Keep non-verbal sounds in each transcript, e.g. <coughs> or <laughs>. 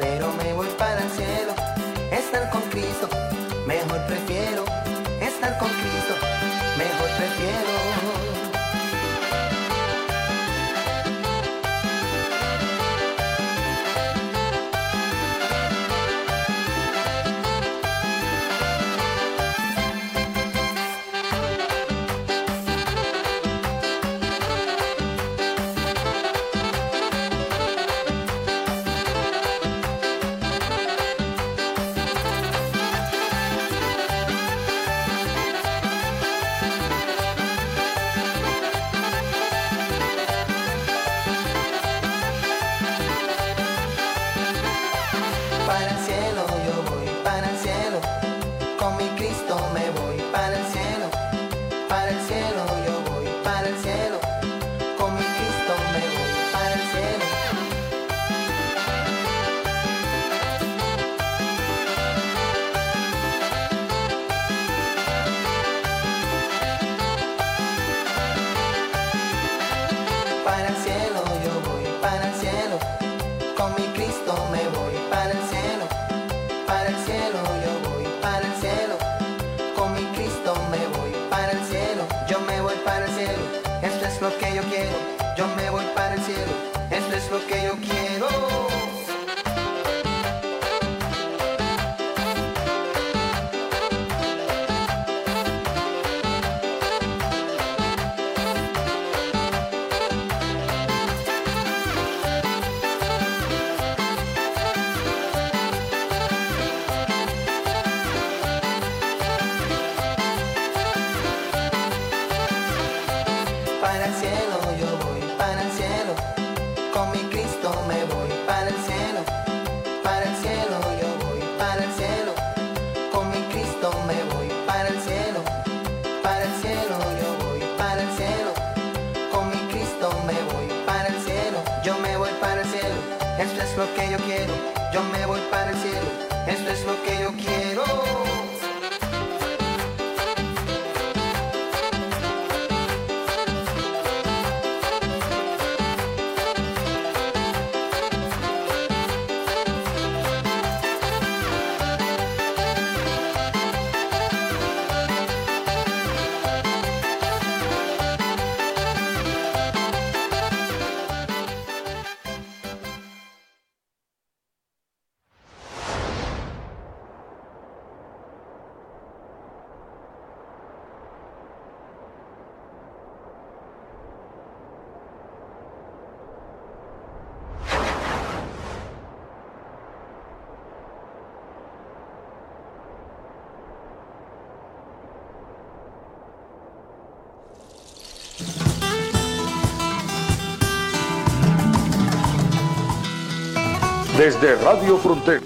Pero me voy Desde Radio Frontera.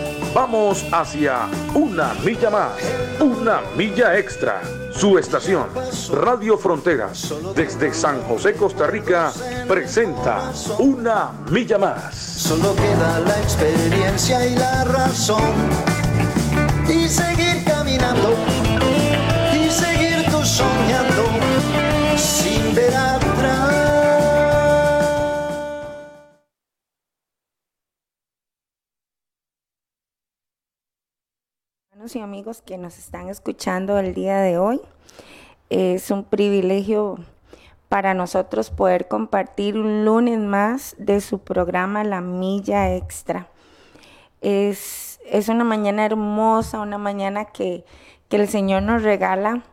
Vamos hacia una milla más, una milla extra. Su estación, Radio Fronteras, desde San José, Costa Rica, presenta Una Milla Más. Solo queda la experiencia y la razón. Y seguir caminando. Hermanos y amigos que nos están escuchando el día de hoy, es un privilegio para nosotros poder compartir un lunes más de su programa La Milla Extra. Es, es una mañana hermosa, una mañana que, que el Señor nos regala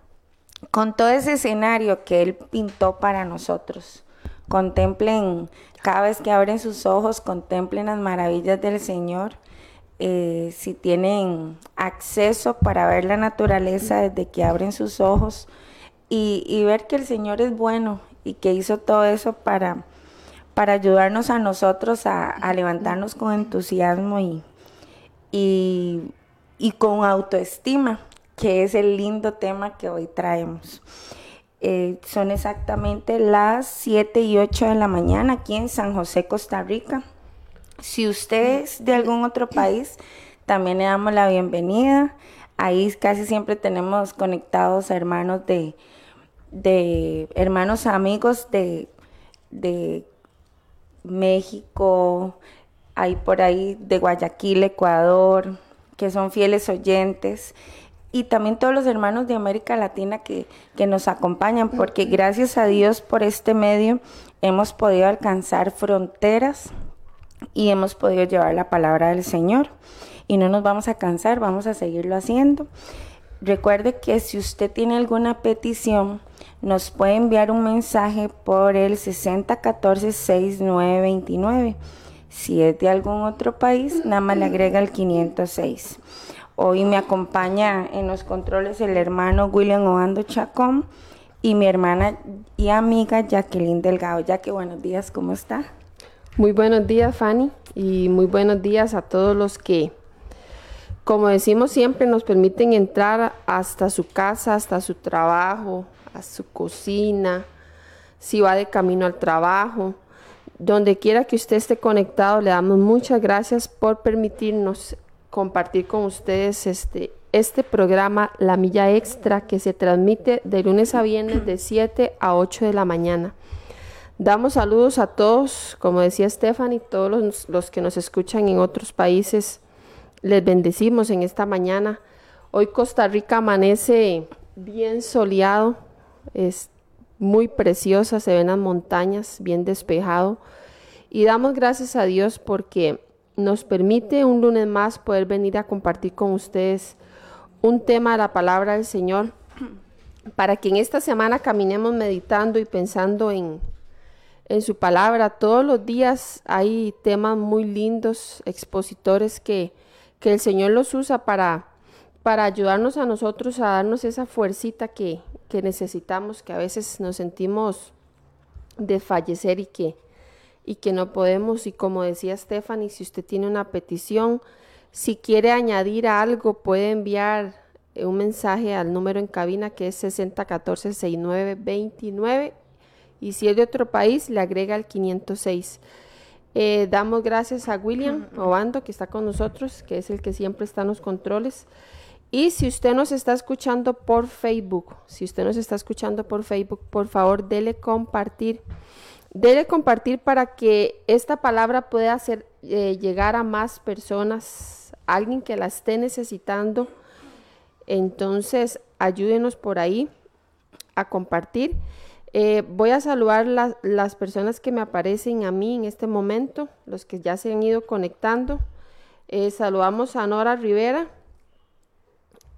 con todo ese escenario que Él pintó para nosotros. Contemplen, cada vez que abren sus ojos, contemplen las maravillas del Señor. Eh, si tienen acceso para ver la naturaleza desde que abren sus ojos y, ver que el Señor es bueno y que hizo todo eso para, para ayudarnos a nosotros a, levantarnos con entusiasmo y, y con autoestima que es el lindo tema que hoy traemos. Eh, son exactamente las 7 y 8 de la mañana aquí en San José, Costa Rica. Si usted es de algún otro país, también le damos la bienvenida. Ahí casi siempre tenemos conectados hermanos de, de hermanos amigos de, de México, hay por ahí de Guayaquil, Ecuador, que son fieles oyentes y también todos los hermanos de América Latina que, nos acompañan, porque gracias a Dios por este medio hemos podido alcanzar fronteras y hemos podido llevar la palabra del Señor. Y no nos vamos a cansar, vamos a seguirlo haciendo. Recuerde que si usted tiene alguna petición, nos puede enviar un mensaje por el 6014-6929. Si es de algún otro país, nada más le agrega el 506. Hoy me acompaña en los controles el hermano William Obando Chacón y mi hermana y amiga Jacqueline Delgado. Que buenos días, ¿cómo está? Muy buenos días, Fanny, y muy buenos días a todos los que, como decimos siempre, nos permiten entrar hasta su casa, hasta su trabajo, a su cocina, si va de camino al trabajo. Donde quiera que usted esté conectado, le damos muchas gracias por permitirnos compartir con ustedes este, este programa La Milla Extra que se transmite de lunes a viernes de 7 a 8 de la mañana. Damos saludos a todos, como decía Stephanie, todos los, que nos escuchan en otros países. Les bendecimos en esta mañana. Hoy Costa Rica amanece bien soleado, es muy preciosa, se ven las montañas, bien despejado. Y damos gracias a Dios porque nos permite un lunes más poder venir a compartir con ustedes un tema de la palabra del Señor para que en esta semana caminemos meditando y pensando en, en su palabra. Todos los días hay temas muy lindos, expositores que, que el Señor los usa para, para ayudarnos a nosotros a darnos esa fuercita que, que necesitamos, que a veces nos sentimos desfallecer y que, y que no podemos. Y como decía Stephanie, si usted tiene una petición, si quiere añadir algo, puede enviar un mensaje al número en cabina que es 6014-6929 y si es de otro país, le agrega el 506. Eh, damos gracias a William Obando que está con nosotros, que es el que siempre está en los controles. Y si usted nos está escuchando por Facebook, si usted nos está escuchando por Facebook, por favor, dele compartir Debe compartir para que esta palabra pueda hacer eh, llegar a más personas, alguien que la esté necesitando. Entonces, ayúdenos por ahí a compartir. Eh, voy a saludar las personas que me aparecen a mí en este momento, los que ya se han ido conectando. Eh, saludamos a Nora Rivera,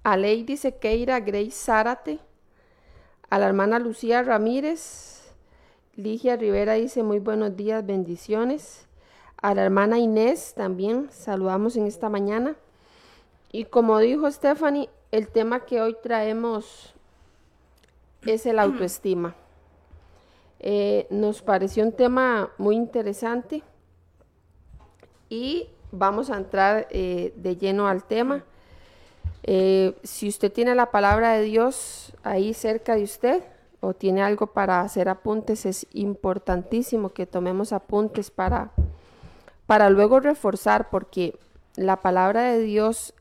a Lady Sequeira, Grace Zárate, a la hermana Lucía Ramírez, Ligia Rivera dice muy buenos días, bendiciones. A la hermana Inés también saludamos en esta mañana. Y como dijo Stephanie, el tema que hoy traemos es el <clears throat> autoestima. Eh, nos pareció un tema muy interesante y vamos a entrar eh, de lleno al tema. Eh, si usted tiene la palabra de Dios ahí cerca de usted, o tiene algo para hacer apuntes, es importantísimo que tomemos apuntes para, para luego reforzar, porque la palabra de Dios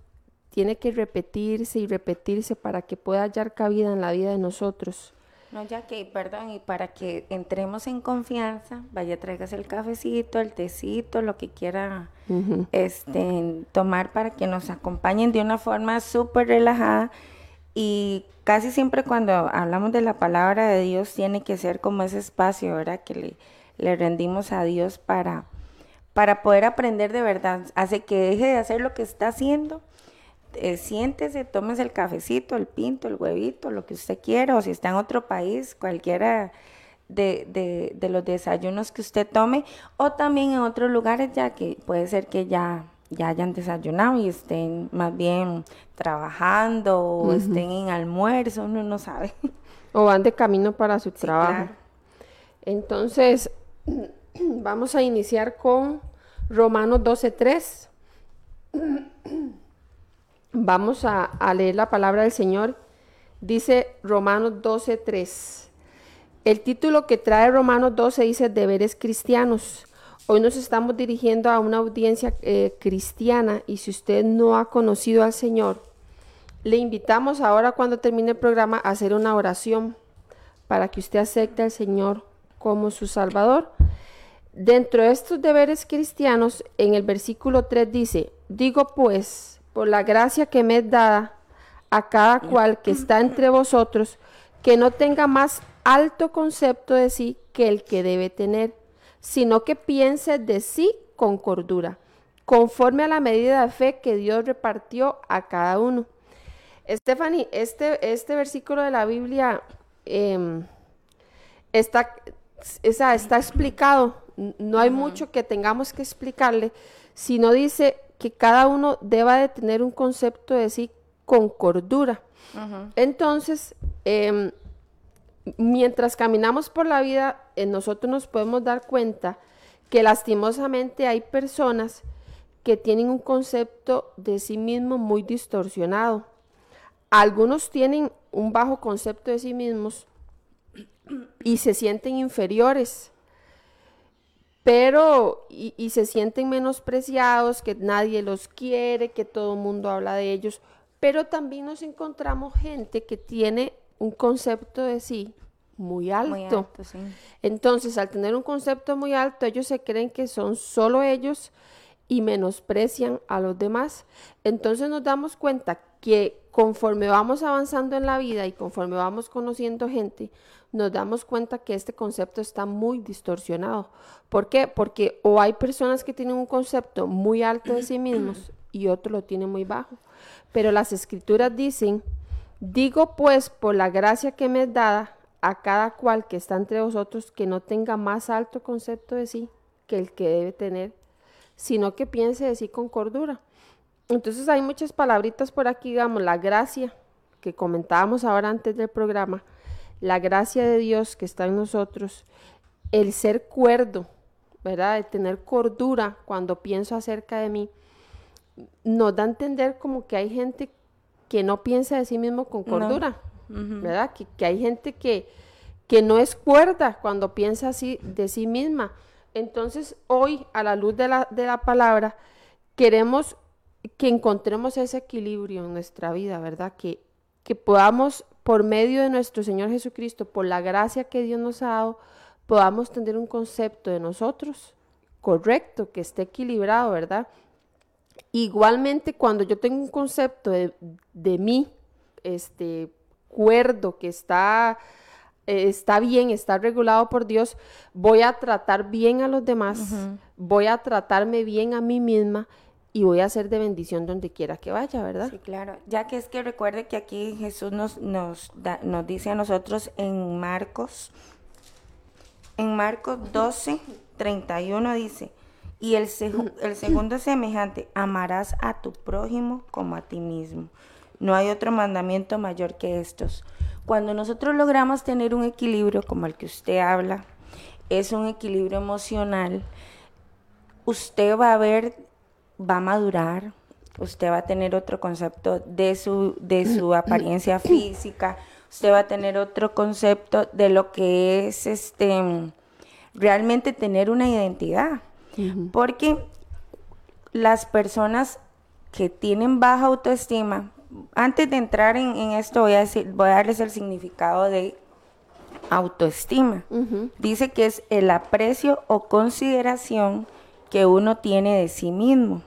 tiene que repetirse y repetirse para que pueda hallar cabida en la vida de nosotros. No, ya que, perdón, y para que entremos en confianza, vaya, traigas el cafecito, el tecito, lo que quiera este, tomar para que nos acompañen de una forma súper relajada y casi siempre cuando hablamos de la palabra de Dios tiene que ser como ese espacio, ¿verdad? Que le, le rendimos a Dios para, para poder aprender de verdad. Hace que deje de hacer lo que está haciendo, eh, siéntese, tómese el cafecito, el pinto, el huevito, lo que usted quiera, o si está en otro país, cualquiera de, de, de los desayunos que usted tome, o también en otros lugares, ya que puede ser que ya ya hayan desayunado y estén más bien trabajando o estén en almuerzo, uno no sabe. <laughs> O van de camino para su trabajo. Entonces, <clears throat> vamos a iniciar con Romanos 12.3. <clears throat> Vamos a, leer la palabra del Señor. Dice Romanos 12.3. El título que trae Romanos 12 dice deberes cristianos. Hoy nos estamos dirigiendo a una audiencia eh, cristiana y si usted no ha conocido al Señor, le invitamos ahora cuando termine el programa a hacer una oración para que usted acepte al Señor como su Salvador. Dentro de estos deberes cristianos, en el versículo 3 dice, digo pues, por la gracia que me es dada a cada cual que está entre vosotros, que no tenga más alto concepto de sí que el que debe tener sino que piense de sí con cordura, conforme a la medida de fe que Dios repartió a cada uno. Stephanie, este, este versículo de la Biblia em, está, está explicado, no hay mucho que tengamos que explicarle, sino dice que cada uno deba de tener un concepto de sí con cordura. Entonces, eh, mientras caminamos por la vida, eh, nosotros nos podemos dar cuenta que lastimosamente hay personas que tienen un concepto de sí mismo muy distorsionado. Algunos tienen un bajo concepto de sí mismos y se sienten inferiores, pero y, y se sienten menospreciados, que nadie los quiere, que todo el mundo habla de ellos, pero también nos encontramos gente que tiene un concepto de sí muy alto. Entonces, al tener un concepto muy alto, ellos se creen que son solo ellos y menosprecian a los demás. Entonces nos damos cuenta que conforme vamos avanzando en la vida y conforme vamos conociendo gente, nos damos cuenta que este concepto está muy distorsionado. ¿Por qué? Porque o hay personas que tienen un concepto muy alto de sí mismos y otro lo tiene muy bajo. Pero las escrituras dicen Digo pues, por la gracia que me es dada a cada cual que está entre vosotros, que no tenga más alto concepto de sí que el que debe tener, sino que piense de sí con cordura. Entonces hay muchas palabritas por aquí, digamos, la gracia que comentábamos ahora antes del programa, la gracia de Dios que está en nosotros, el ser cuerdo, ¿verdad? De tener cordura cuando pienso acerca de mí, nos da a entender como que hay gente que no piensa de sí mismo con cordura, ¿verdad? Que, hay gente que, que no es cuerda cuando piensa así de sí misma. Entonces, hoy, a la luz de la, de la palabra, queremos que encontremos ese equilibrio en nuestra vida, ¿verdad? Que, que podamos, por medio de nuestro Señor Jesucristo, por la gracia que Dios nos ha dado, podamos tener un concepto de nosotros correcto, que esté equilibrado, ¿verdad? Igualmente, cuando yo tengo un concepto de, de mí, este, cuerdo, que está, eh, está bien, está regulado por Dios, voy a tratar bien a los demás, voy a tratarme bien a mí misma y voy a ser de bendición donde quiera que vaya, ¿verdad? Sí, claro. Ya que es que recuerde que aquí Jesús nos, nos, nos dice a nosotros en Marcos, en Marcos 12, 31 dice, y el, el segundo semejante, amarás a tu prójimo como a ti mismo. No hay otro mandamiento mayor que estos. Cuando nosotros logramos tener un equilibrio como el que usted habla, es un equilibrio emocional, usted va a ver, va a madurar, usted va a tener otro concepto de su, de su <coughs> apariencia física, usted va a tener otro concepto de lo que es este realmente tener una identidad. Porque las personas que tienen baja autoestima, antes de entrar en, esto voy a, decir, voy a darles el significado de autoestima. Dice que es el aprecio o consideración que uno tiene de sí mismo,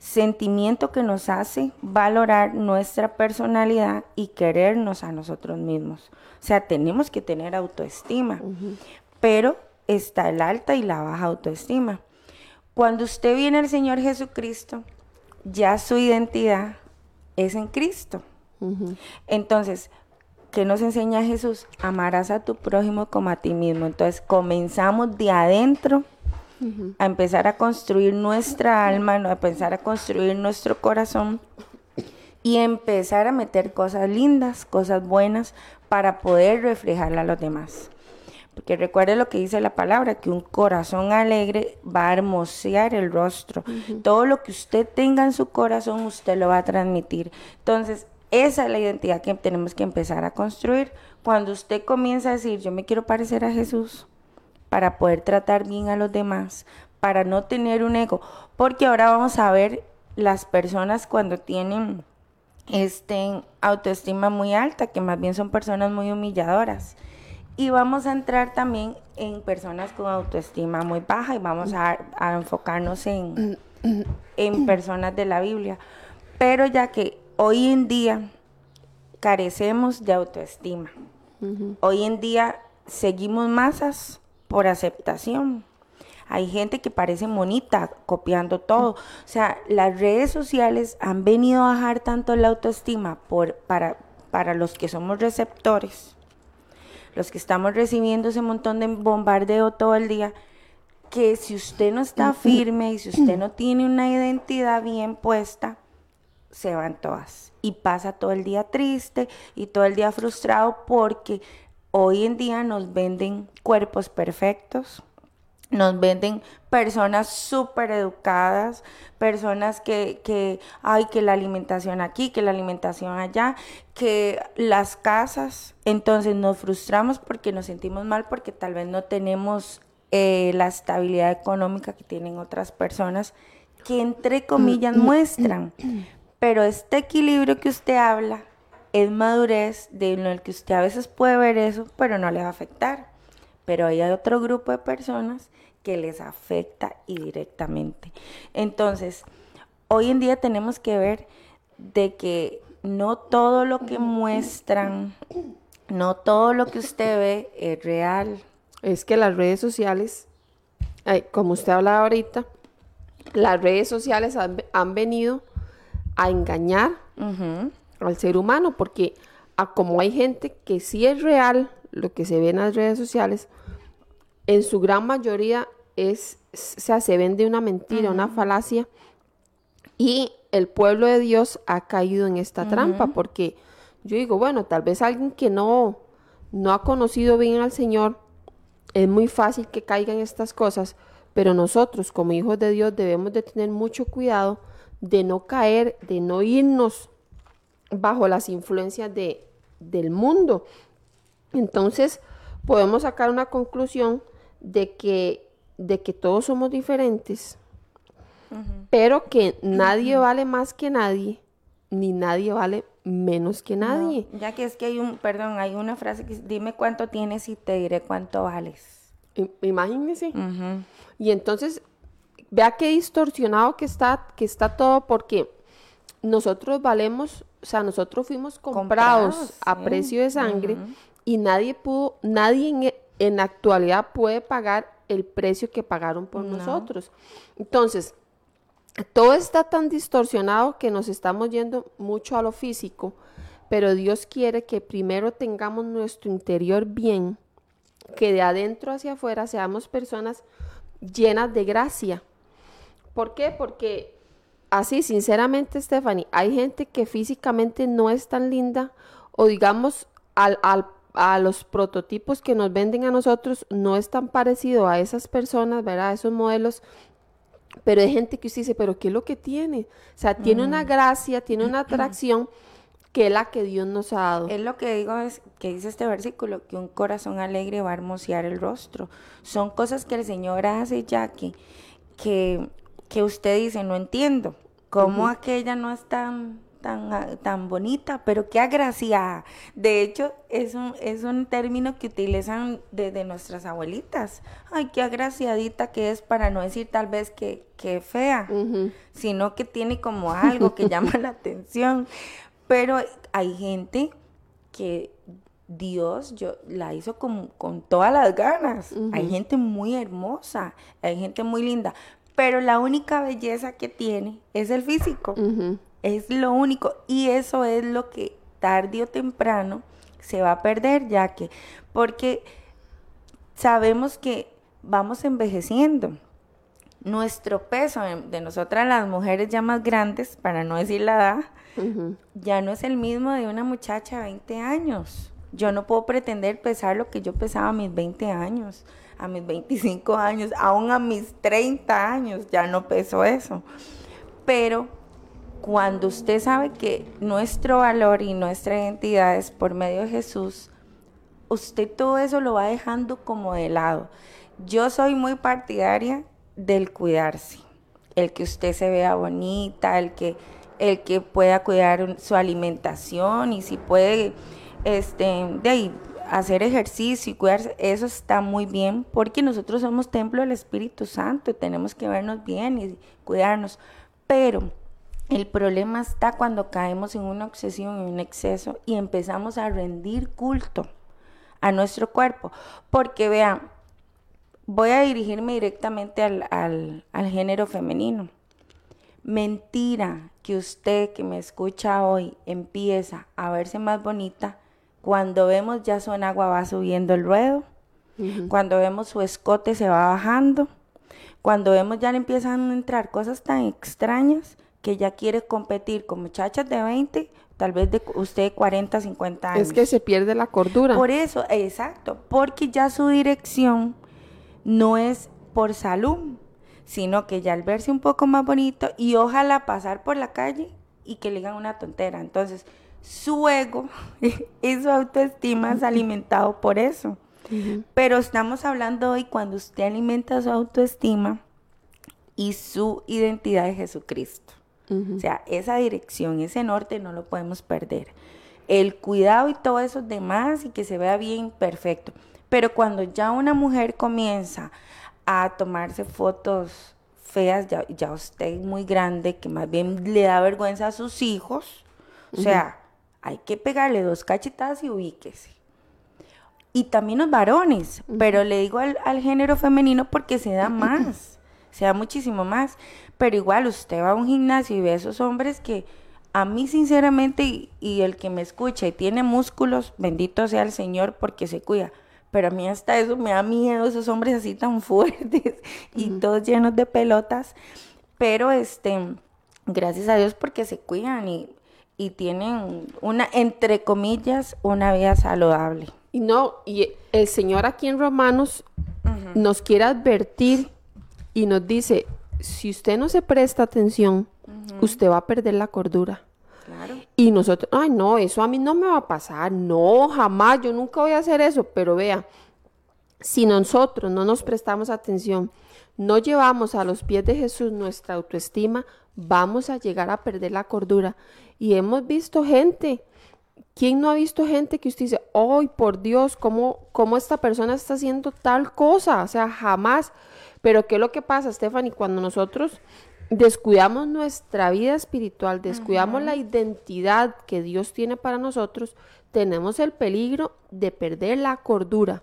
sentimiento que nos hace valorar nuestra personalidad y querernos a nosotros mismos. O sea, tenemos que tener autoestima, pero está el alta y la baja autoestima. Cuando usted viene al Señor Jesucristo, ya su identidad es en Cristo. Entonces, ¿qué nos enseña Jesús? Amarás a tu prójimo como a ti mismo. Entonces, comenzamos de adentro a empezar a construir nuestra alma, a empezar a construir nuestro corazón y empezar a meter cosas lindas, cosas buenas para poder reflejarla a los demás. Porque recuerde lo que dice la palabra, que un corazón alegre va a hermosear el rostro. Todo lo que usted tenga en su corazón, usted lo va a transmitir. Entonces, esa es la identidad que tenemos que empezar a construir. Cuando usted comienza a decir, yo me quiero parecer a Jesús para poder tratar bien a los demás, para no tener un ego. Porque ahora vamos a ver las personas cuando tienen este, autoestima muy alta, que más bien son personas muy humilladoras. Y vamos a entrar también en personas con autoestima muy baja y vamos a, enfocarnos en, en personas de la Biblia. Pero ya que hoy en día carecemos de autoestima, hoy en día seguimos masas por aceptación hay gente que parece monita copiando todo. O sea, las redes sociales han venido a bajar tanto la autoestima por, para, para los que somos receptores, los que estamos recibiendo ese montón de bombardeo todo el día, que si usted no está firme y si usted no tiene una identidad bien puesta, se van todas. Y pasa todo el día triste y todo el día frustrado porque hoy en día nos venden cuerpos perfectos, nos venden personas súper educadas, personas que, que, ay, que la alimentación aquí, que la alimentación allá, que las casas. Entonces nos frustramos porque nos sentimos mal porque tal vez no tenemos eh, la estabilidad económica que tienen otras personas que entre comillas muestran. Pero este equilibrio que usted habla es madurez de en el que usted a veces puede ver eso, pero no le va a afectar. Pero hay otro grupo de personas que les afecta y directamente. Entonces, hoy en día tenemos que ver de que no todo lo que muestran, no todo lo que usted ve es real. Es que las redes sociales, como usted hablaba ahorita, las redes sociales han, venido a engañar al ser humano, porque a como hay gente que sí es real lo que se ve en las redes sociales, en su gran mayoría es, o sea, se vende una mentira, una falacia. Y el pueblo de Dios ha caído en esta trampa porque yo digo, bueno, tal vez alguien que no, no ha conocido bien al Señor, es muy fácil que caigan estas cosas, pero nosotros como hijos de Dios debemos de tener mucho cuidado de no caer, de no irnos bajo las influencias de, del mundo. Entonces, podemos sacar una conclusión de que, de que todos somos diferentes, pero que nadie vale más que nadie, ni nadie vale menos que nadie. ya que es que hay un, perdón, hay una frase que dice, dime cuánto tienes y te diré cuánto vales. Imagínese. Y entonces, vea qué distorsionado que está, que está todo porque nosotros valemos, o sea, nosotros fuimos comprados, a precio de sangre y nadie pudo, nadie en, en la actualidad puede pagar el precio que pagaron por nosotros. Entonces, todo está tan distorsionado que nos estamos yendo mucho a lo físico, pero Dios quiere que primero tengamos nuestro interior bien, que de adentro hacia afuera seamos personas llenas de gracia. ¿Por qué? Porque así, sinceramente, Stephanie, hay gente que físicamente no es tan linda o digamos al, al a los prototipos que nos venden a nosotros no es tan parecido a esas personas, ¿verdad? Esos modelos. Pero hay gente que usted dice, pero ¿qué es lo que tiene? O sea, tiene una gracia, tiene una <clears throat> atracción que es la que Dios nos ha dado. Es lo que digo, es que dice este versículo, que un corazón alegre va a hermosear el rostro. Son cosas que el Señor hace, ya que, que usted dice, no entiendo, ¿cómo aquella no es tan tan, tan bonita, pero qué agraciada. De hecho, es un, es un término que utilizan desde nuestras abuelitas. Ay, qué agraciadita que es para no decir tal vez que, que fea, sino que tiene como algo que <laughs> llama la atención. Pero hay gente que Dios yo, la hizo con, con todas las ganas. Hay gente muy hermosa, hay gente muy linda, pero la única belleza que tiene es el físico. Es lo único. Y eso es lo que tarde o temprano se va a perder, ya que, porque sabemos que vamos envejeciendo. Nuestro peso de nosotras las mujeres ya más grandes, para no decir la edad, ya no es el mismo de una muchacha de 20 años. Yo no puedo pretender pesar lo que yo pesaba a mis 20 años, a mis 25 años, aún a mis 30 años, ya no peso eso. Pero cuando usted sabe que nuestro valor y nuestra identidad es por medio de Jesús, usted todo eso lo va dejando como de lado. Yo soy muy partidaria del cuidarse, el que usted se vea bonita, el que, el que pueda cuidar su alimentación y si puede este, de hacer ejercicio y cuidarse, eso está muy bien porque nosotros somos templo del Espíritu Santo, tenemos que vernos bien y cuidarnos, pero el problema está cuando caemos en una obsesión, en un exceso y empezamos a rendir culto a nuestro cuerpo. Porque vean, voy a dirigirme directamente al, al género femenino. Mentira que usted que me escucha hoy empieza a verse más bonita cuando vemos ya su agua va subiendo el ruedo, cuando vemos su escote se va bajando, cuando vemos ya le empiezan a entrar cosas tan extrañas que ya quiere competir con muchachas de 20, tal vez de usted 40, 50 años. Es que se pierde la cordura. Por eso, exacto, porque ya su dirección no es por salud, sino que ya al verse un poco más bonito y ojalá pasar por la calle y que le digan una tontera. Entonces, su ego <laughs> y su autoestima es alimentado por eso. Pero estamos hablando hoy cuando usted alimenta su autoestima y su identidad de Jesucristo. O sea, esa dirección, ese norte no lo podemos perder. El cuidado y todo eso demás y que se vea bien, perfecto. Pero cuando ya una mujer comienza a tomarse fotos feas, ya, ya usted es muy grande, que más bien le da vergüenza a sus hijos, o sea, hay que pegarle dos cachetadas y ubíquese. Y también los varones, pero le digo al, al, género femenino porque se da más, <clears throat> se da muchísimo más. Pero igual usted va a un gimnasio y ve a esos hombres que a mí sinceramente y, el que me escucha y tiene músculos, bendito sea el Señor porque se cuida. Pero a mí hasta eso me da miedo, esos hombres así tan <laughs> fuertes y todos llenos de pelotas. Pero este, gracias a Dios porque se cuidan y, y tienen una, entre comillas, una vida saludable. Y no, y el Señor aquí en Romanos nos quiere advertir y nos dice, si usted no se presta atención, usted va a perder la cordura. Y nosotros, ay, no, eso a mí no me va a pasar, no, jamás, yo nunca voy a hacer eso, pero vea, si nosotros no nos prestamos atención, no llevamos a los pies de Jesús nuestra autoestima, vamos a llegar a perder la cordura. Y hemos visto gente, ¿quién no ha visto gente que usted dice, ay, por Dios, ¿cómo, cómo esta persona está haciendo tal cosa? O sea, jamás. Pero ¿qué es lo que pasa, Stephanie? Cuando nosotros descuidamos nuestra vida espiritual, descuidamos la identidad que Dios tiene para nosotros, tenemos el peligro de perder la cordura.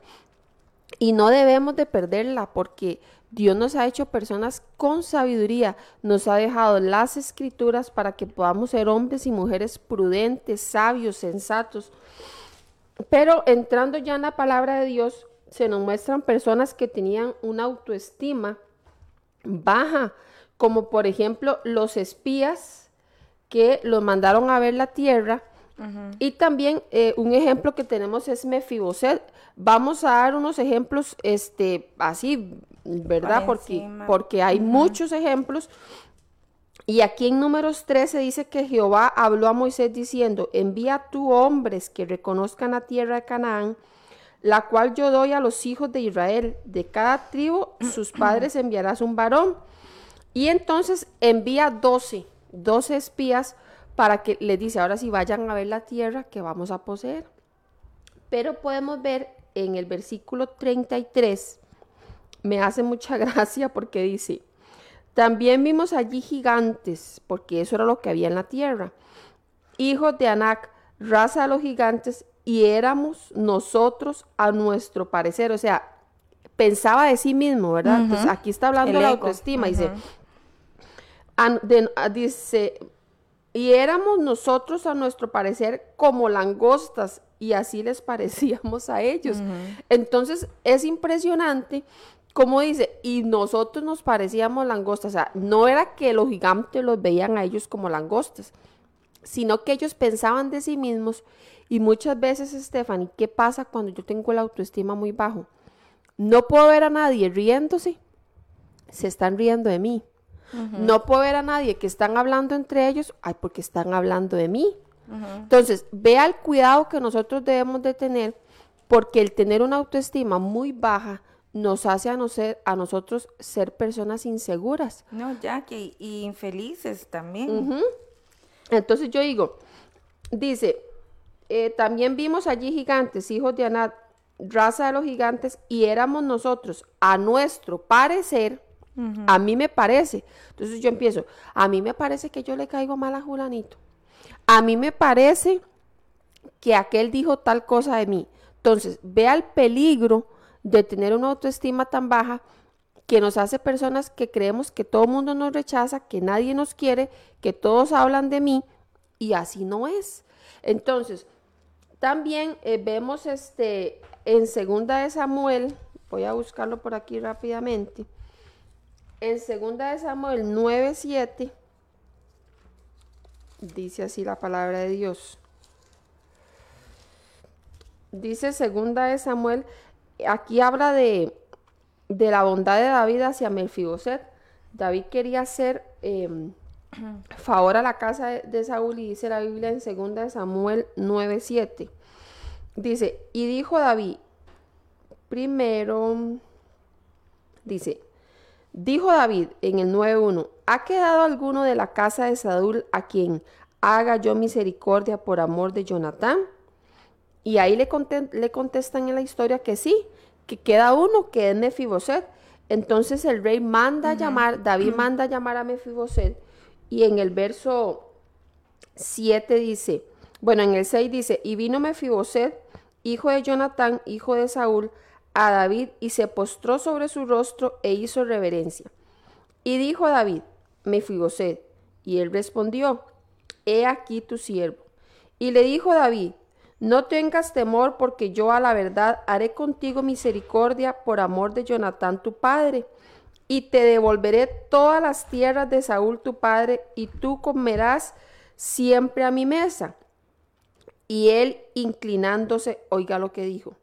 Y no debemos de perderla porque Dios nos ha hecho personas con sabiduría, nos ha dejado las escrituras para que podamos ser hombres y mujeres prudentes, sabios, sensatos. Pero entrando ya en la palabra de Dios, se nos muestran personas que tenían una autoestima baja, como por ejemplo los espías que los mandaron a ver la tierra. Y también eh, un ejemplo que tenemos es Mefiboset. Vamos a dar unos ejemplos este, así, ¿verdad? Porque, porque hay muchos ejemplos. Y aquí en números 13 dice que Jehová habló a Moisés diciendo, envía tú hombres que reconozcan la tierra de Canaán la cual yo doy a los hijos de Israel. De cada tribu, sus <clears throat> padres enviarás un varón. Y entonces envía doce, doce espías para que les dice, ahora sí vayan a ver la tierra que vamos a poseer. Pero podemos ver en el versículo 33, me hace mucha <laughs> gracia porque dice, también vimos allí gigantes, porque eso era lo que había en la tierra, hijos de Anac, raza de los gigantes, y éramos nosotros a nuestro parecer, o sea, pensaba de sí mismo, ¿verdad? Entonces aquí está hablando de la autoestima, dice, dice, Y éramos nosotros, a nuestro parecer, como langostas, y así les <laughs> parecíamos a ellos. Entonces, es impresionante como dice, y nosotros nos parecíamos langostas, o sea, no era que los gigantes los veían a ellos como langostas, sino que ellos pensaban de sí mismos y muchas veces, Stephanie, ¿qué pasa cuando yo tengo la autoestima muy bajo? No puedo ver a nadie riéndose, se están riendo de mí. No puedo ver a nadie que están hablando entre ellos, ay, porque están hablando de mí. Entonces, vea el cuidado que nosotros debemos de tener, porque el tener una autoestima muy baja nos hace a, no ser, a nosotros ser personas inseguras. No, ya que y infelices también. Entonces yo digo, dice, eh, también vimos allí gigantes, hijos de Anat, raza de los gigantes, y éramos nosotros, a nuestro parecer, a mí me parece. Entonces yo empiezo, a mí me parece que yo le caigo mal a Julanito. A mí me parece que aquel dijo tal cosa de mí. Entonces, vea el peligro de tener una autoestima tan baja que nos hace personas que creemos que todo el mundo nos rechaza, que nadie nos quiere, que todos hablan de mí y así no es. Entonces, también eh, vemos este en segunda de Samuel, voy a buscarlo por aquí rápidamente. En segunda de Samuel 9:7 dice así la palabra de Dios. Dice segunda de Samuel aquí habla de, la bondad de David hacia Melfiboset. David quería hacer em, <clears throat> favor a la casa de, Saúl y dice la Biblia en 2 Samuel 9:7. Dice, y dijo David, primero, dice, dijo David en el 9:1, ¿ha quedado alguno de la casa de Saúl a quien haga yo misericordia por amor de Jonatán? Y ahí le, le contestan en la historia que sí, que queda uno, que es Mefiboset. Entonces el rey manda a llamar, David manda a llamar a Mefiboset. Y en el verso 7 dice, bueno, en el 6 dice, y vino Mefiboset, hijo de Jonatán, hijo de Saúl, a David y se postró sobre su rostro e hizo reverencia. Y dijo David, Mefiboset, y él respondió, he aquí tu siervo. Y le dijo David, no tengas temor, porque yo a la verdad haré contigo misericordia por amor de Jonatán tu padre, y te devolveré todas las tierras de Saúl tu padre, y tú comerás siempre a mi mesa. Y él, inclinándose, oiga lo que dijo.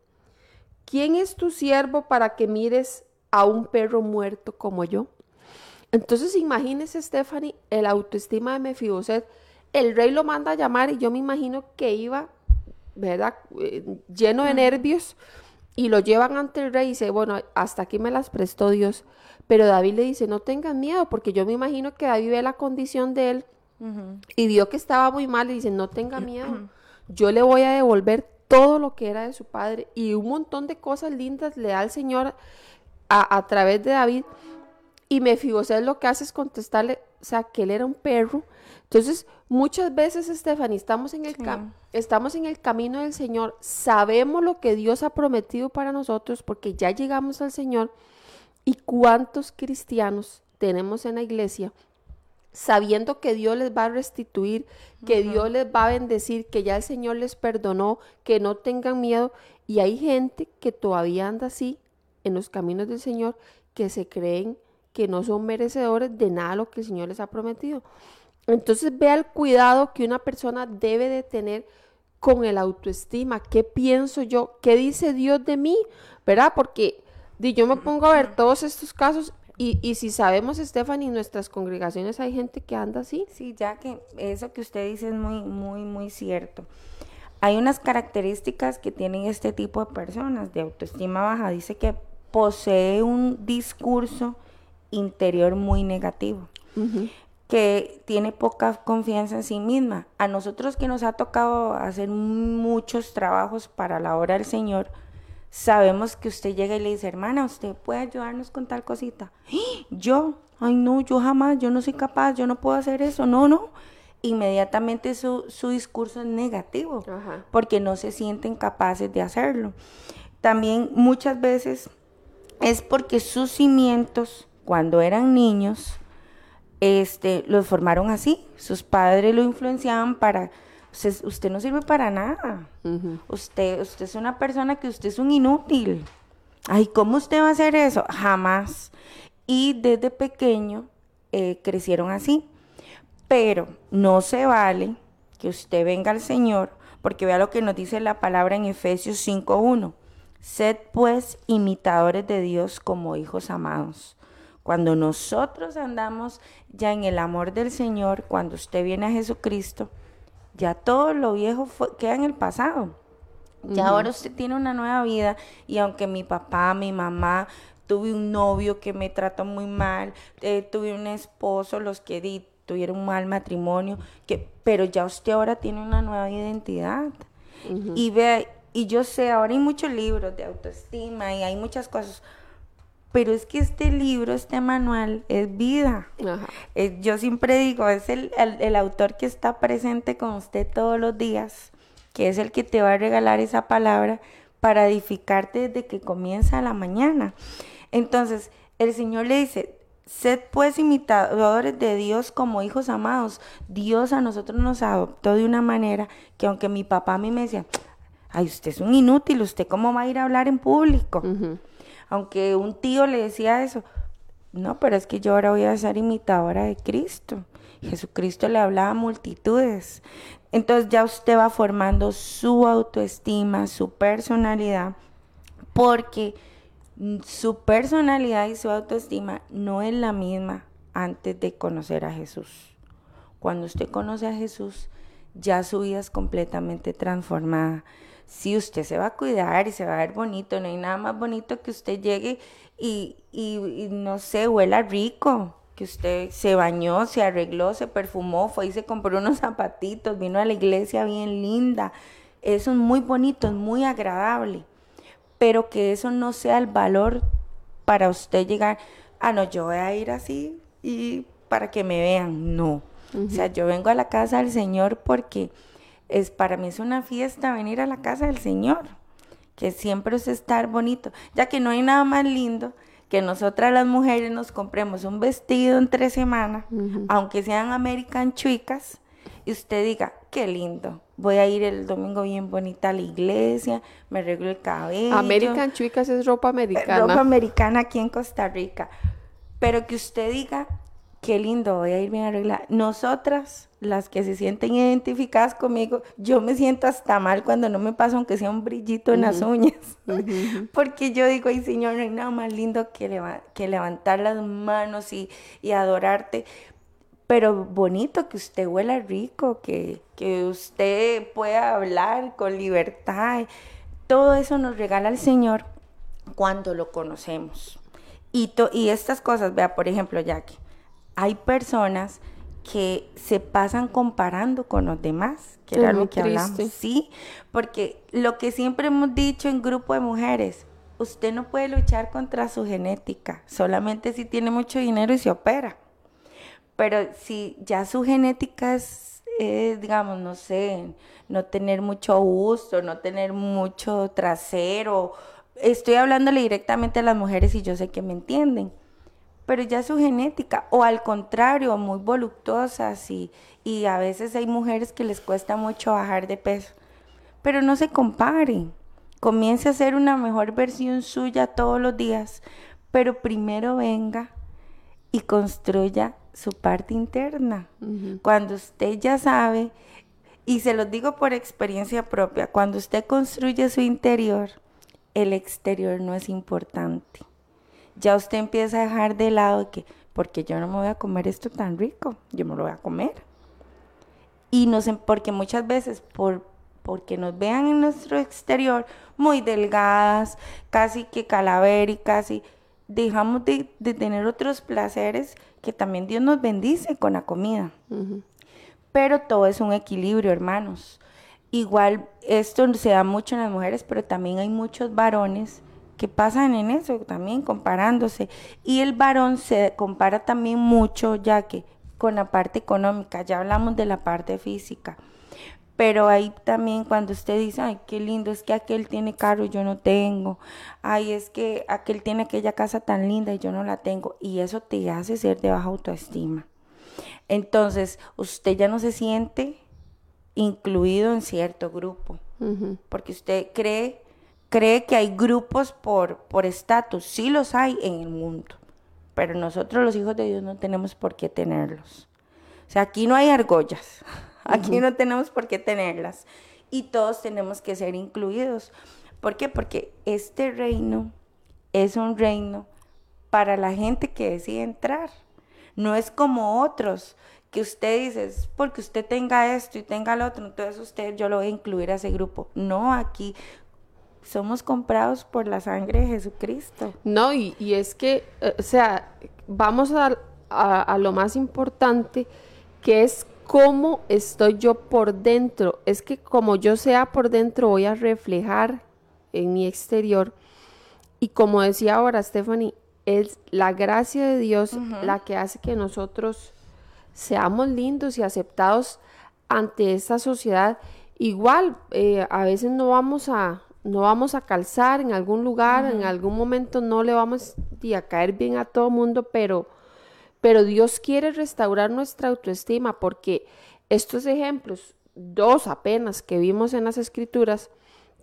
¿Quién es tu siervo para que mires a un perro muerto como yo? Entonces imagínese, Stephanie, el autoestima de Mefiboset. El rey lo manda a llamar y yo me imagino que iba ¿verdad? Eh, lleno de nervios y lo llevan ante el rey y dice, bueno, hasta aquí me las prestó Dios. Pero David le dice, no tengan miedo, porque yo me imagino que David ve la condición de él y vio que estaba muy mal y dice, no tenga <clears throat> miedo, yo le voy a devolver todo lo que era de su padre y un montón de cosas lindas le da al Señor a, a través de David. Y Mefiboset lo que hace es contestarle, o sea, que él era un perro. Entonces, muchas veces, Stephanie, estamos en el estamos en el camino del Señor, sabemos lo que Dios ha prometido para nosotros porque ya llegamos al Señor. ¿Y cuántos cristianos tenemos en la iglesia sabiendo que Dios les va a restituir, que Dios les va a bendecir, que ya el Señor les perdonó, que no tengan miedo? Y hay gente que todavía anda así en los caminos del Señor, que se creen que no son merecedores de nada lo que el Señor les ha prometido. Entonces vea el cuidado que una persona debe de tener con el autoestima, qué pienso yo, qué dice Dios de mí, ¿verdad? Porque yo me pongo a ver todos estos casos y, y, si sabemos, Stephanie, en nuestras congregaciones hay gente que anda así. Sí, ya que eso que usted dice es muy, muy, muy cierto. Hay unas características que tienen este tipo de personas de autoestima baja. Dice que posee un discurso interior muy negativo que tiene poca confianza en sí misma. A nosotros que nos ha tocado hacer muchos trabajos para la obra del Señor, sabemos que usted llega y le dice, hermana, usted puede ayudarnos con tal cosita. ¡Ah! Yo, ay no, yo jamás, yo no soy capaz, yo no puedo hacer eso, no, no. Inmediatamente su, su discurso es negativo, porque no se sienten capaces de hacerlo. También muchas veces es porque sus cimientos, cuando eran niños, este, los formaron así. Sus padres lo influenciaban para, usted, usted no sirve para nada. usted, usted es una persona que usted es un inútil. Ay, ¿cómo usted va a hacer eso? Jamás. Y desde pequeño eh, crecieron así. Pero no se vale que usted venga al Señor, porque vea lo que nos dice la palabra en Efesios 5.1. Sed pues imitadores de Dios como hijos amados. Cuando nosotros andamos ya en el amor del Señor, cuando usted viene a Jesucristo, ya todo lo viejo queda en el pasado. Ya ahora usted tiene una nueva vida y aunque mi papá, mi mamá, tuve un novio que me trató muy mal, eh, tuve un esposo, los que di, tuvieron un mal matrimonio, que, pero ya usted ahora tiene una nueva identidad. Y ve, y yo sé, ahora hay muchos libros de autoestima y hay muchas cosas, pero es que este libro, este manual, es vida. Eh, yo siempre digo, es el, el, autor que está presente con usted todos los días, que es el que te va a regalar esa palabra para edificarte desde que comienza la mañana. Entonces, el Señor le dice, Sed pues imitadores de Dios como hijos amados. Dios a nosotros nos adoptó de una manera que aunque mi papá a mí me decía, ay, usted es un inútil, usted cómo va a ir a hablar en público. Aunque un tío le decía eso, no, pero es que yo ahora voy a ser imitadora de Cristo. Jesucristo le hablaba a multitudes. Entonces ya usted va formando su autoestima, su personalidad, porque su personalidad y su autoestima no es la misma antes de conocer a Jesús. Cuando usted conoce a Jesús, ya su vida es completamente transformada. Si usted se va a cuidar y se va a ver bonito, no hay nada más bonito que usted llegue y, y, no sé, huela rico, que usted se bañó, se arregló, se perfumó, fue y se compró <laughs> unos zapatitos, vino a la iglesia bien linda. Eso es muy bonito, es muy agradable pero que eso no sea el valor para usted llegar, ah, no, yo voy a ir así y para que me vean, no. O sea, yo vengo a la casa del Señor porque es para mí es una fiesta venir a la casa del Señor, que siempre es estar bonito, ya que no hay nada más lindo que nosotras las mujeres nos compremos un vestido en tres semanas, aunque sean American chuicas, y usted diga, qué lindo, voy a ir el domingo bien bonita a la iglesia, me arreglo el cabello. American Chicas es ropa americana. Ropa americana aquí en Costa Rica. Pero que usted diga, qué lindo, voy a ir bien arreglada. Nosotras, las que se sienten identificadas conmigo, yo me siento hasta mal cuando no me pasa aunque sea un brillito en las uñas. <laughs> Porque yo digo, ay Señor, no hay nada más lindo que, que levantar las manos y, y adorarte pero bonito que usted huela rico, que, que usted pueda hablar con libertad. Todo eso nos regala el Señor cuando lo conocemos. Y, y estas cosas, vea, por ejemplo, Jackie, hay personas que se pasan comparando con los demás, que era lo que hablamos. Sí, porque lo que siempre hemos dicho en grupo de mujeres, usted no puede luchar contra su genética, solamente si tiene mucho dinero y se opera. Pero si ya su genética es, digamos, no sé, no tener mucho gusto, no tener mucho trasero, estoy hablándole directamente a las mujeres y yo sé que me entienden, pero ya su genética, o al contrario, muy voluptuosas y, y a veces hay mujeres que les cuesta mucho bajar de peso, pero no se comparen, comience a ser una mejor versión suya todos los días, pero primero venga y construya su parte interna. Cuando usted ya sabe, y se lo digo por experiencia propia, cuando usted construye su interior, el exterior no es importante. Ya usted empieza a dejar de lado que, porque yo no me voy a comer esto tan rico, yo me lo voy a comer. Y no sé, porque muchas veces por porque nos vean en nuestro exterior muy delgadas, casi que calavéricas y dejamos de, de tener otros placeres que también Dios nos bendice con la comida. Pero todo es un equilibrio, hermanos. Igual esto se da mucho en las mujeres, pero también hay muchos varones que pasan en eso también comparándose. Y el varón se compara también mucho, ya que con la parte económica, ya hablamos de la parte física. Pero ahí también cuando usted dice, ay, qué lindo, es que aquel tiene carro y yo no tengo. Ay, es que aquel tiene aquella casa tan linda y yo no la tengo. Y eso te hace ser de baja autoestima. Entonces, usted ya no se siente incluido en cierto grupo, porque usted cree, cree que hay grupos por por estatus, sí los hay en el mundo, pero nosotros los hijos de Dios no tenemos por qué tenerlos. O sea, aquí no hay argollas, <laughs> aquí no tenemos por qué tenerlas y todos tenemos que ser incluidos. ¿Por qué? Porque este reino es un reino para la gente que decide entrar. No es como otros que usted dice, "Es porque usted tenga esto y tenga lo otro, entonces usted yo lo voy a incluir a ese grupo. No, aquí somos comprados por la sangre de Jesucristo. No, y, y es que, eh, o sea, vamos a, a- a lo más importante, que es cómo estoy yo por dentro. Es que como yo sea por dentro, voy a reflejar en mi exterior. Y como decía ahora Stephanie, es la gracia de Dios la que hace que nosotros seamos lindos y aceptados ante esta sociedad. Igual, eh, a veces no vamos a, no vamos a calzar en algún lugar, en algún momento no le vamos a caer bien a todo mundo, pero, pero Dios quiere restaurar nuestra autoestima porque estos ejemplos, dos apenas que vimos en las escrituras,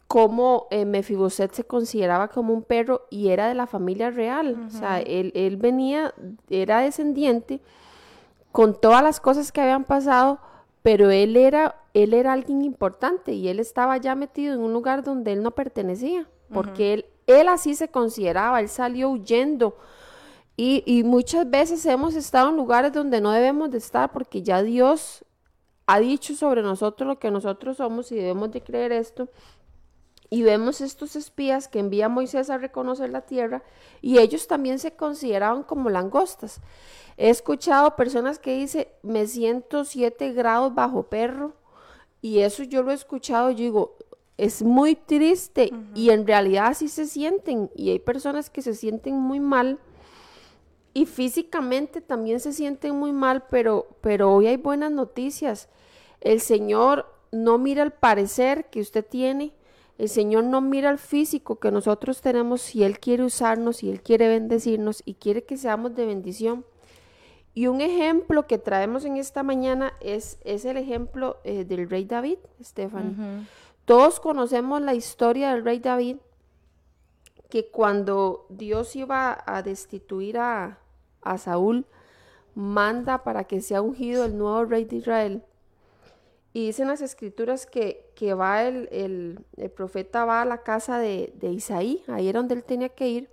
cómo eh, Mefiboset se consideraba como un perro y era de la familia real, o sea, él, él venía, era descendiente con todas las cosas que habían pasado, pero él era, él era alguien importante y él estaba ya metido en un lugar donde él no pertenecía, porque él, él así se consideraba, él salió huyendo. Y, y muchas veces hemos estado en lugares donde no debemos de estar porque ya Dios ha dicho sobre nosotros lo que nosotros somos y debemos de creer esto. Y vemos estos espías que envía Moisés a reconocer la tierra y ellos también se consideraban como langostas. He escuchado personas que dicen, me siento siete grados bajo perro y eso yo lo he escuchado, yo digo, es muy triste y en realidad así se sienten y hay personas que se sienten muy mal y físicamente también se sienten muy mal, pero, pero hoy hay buenas noticias. El Señor no mira el parecer que usted tiene, el Señor no mira el físico que nosotros tenemos si Él quiere usarnos, si Él quiere bendecirnos y quiere que seamos de bendición. Y un ejemplo que traemos en esta mañana es, es el ejemplo eh, del rey David, Stephanie. Todos conocemos la historia del rey David, que cuando Dios iba a destituir a, a Saúl, manda para que sea ungido el nuevo rey de Israel. Y dicen las escrituras que, que va el, el- el profeta va a la casa de, de Isaí, ahí era donde él tenía que ir,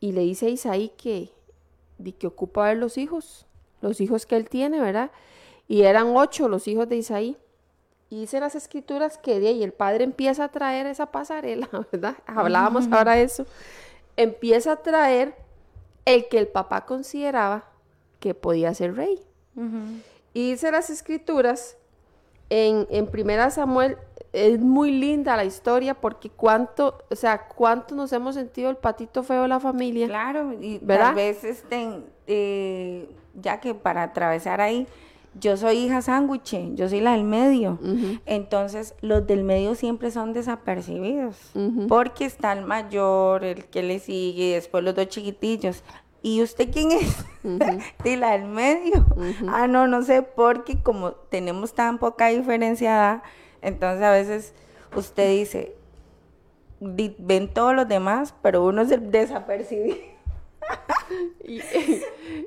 y le dice a Isaí que, de que ocupa ver los hijos, los hijos que él tiene, ¿verdad? Y eran ocho los hijos de Isaí. Y dice las escrituras que de ahí el padre empieza a traer esa pasarela, <laughs> ¿verdad? Hablábamos ahora de eso. Empieza a traer el que el papá consideraba que podía ser rey. Y dice las escrituras en, en Primera Samuel, es muy linda la historia porque cuánto, o sea, cuánto nos hemos sentido el patito feo de la familia. Claro, y ¿Verdad? tal vez estén, eh, ya que para atravesar ahí, yo soy hija sándwich, yo soy la del medio. Entonces, los del medio siempre son desapercibidos. Porque está el mayor, el que le sigue, después los dos chiquitillos. ¿Y usted quién es? La <laughs> del medio. Ah, no, no sé, porque como tenemos tan poca diferencia entonces a veces usted dice, di- ven todos los demás, pero uno es el desapercibido. <laughs> Y,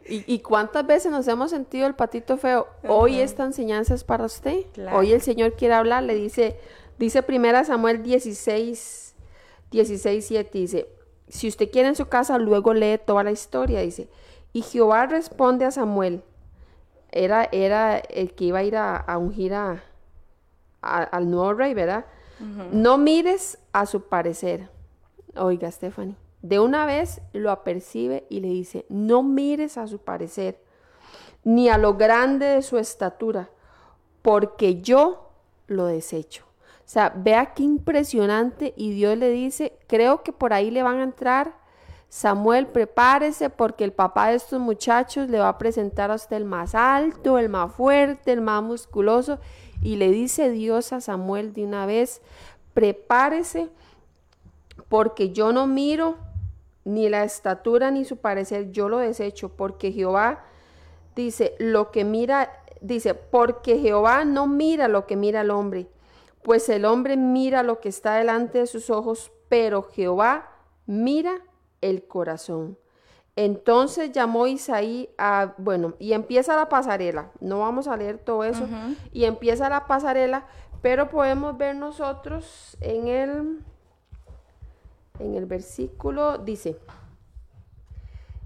y- y cuántas veces nos hemos sentido el patito feo. Hoy esta enseñanza es para usted. Claro. Hoy el Señor quiere hablar, le dice, dice primera Samuel 16, 16, 7, dice, si usted quiere en su casa, luego lee toda la historia, dice, y Jehová responde a Samuel, era, era el que iba a ir a, a ungir a, a- al nuevo rey, ¿verdad? No mires a su parecer. Oiga, Stephanie, de una vez lo apercibe y le dice, no mires a su parecer, ni a lo grande de su estatura, porque yo lo desecho. Sea, vea qué impresionante y Dios le dice, creo que por ahí le van a entrar. Samuel, prepárese porque el papá de estos muchachos le va a presentar a usted el más alto, el más fuerte, el más musculoso. Y le dice Dios a Samuel de una vez, prepárese porque yo no miro ni la estatura ni su parecer, yo lo desecho, porque Jehová dice, lo que mira, dice, porque Jehová no mira lo que mira el hombre, pues el hombre mira lo que está delante de sus ojos, pero Jehová mira el corazón. Entonces llamó Isaí a, bueno, y empieza la pasarela, no vamos a leer todo eso, y empieza la pasarela, pero podemos ver nosotros en el, en el versículo, dice,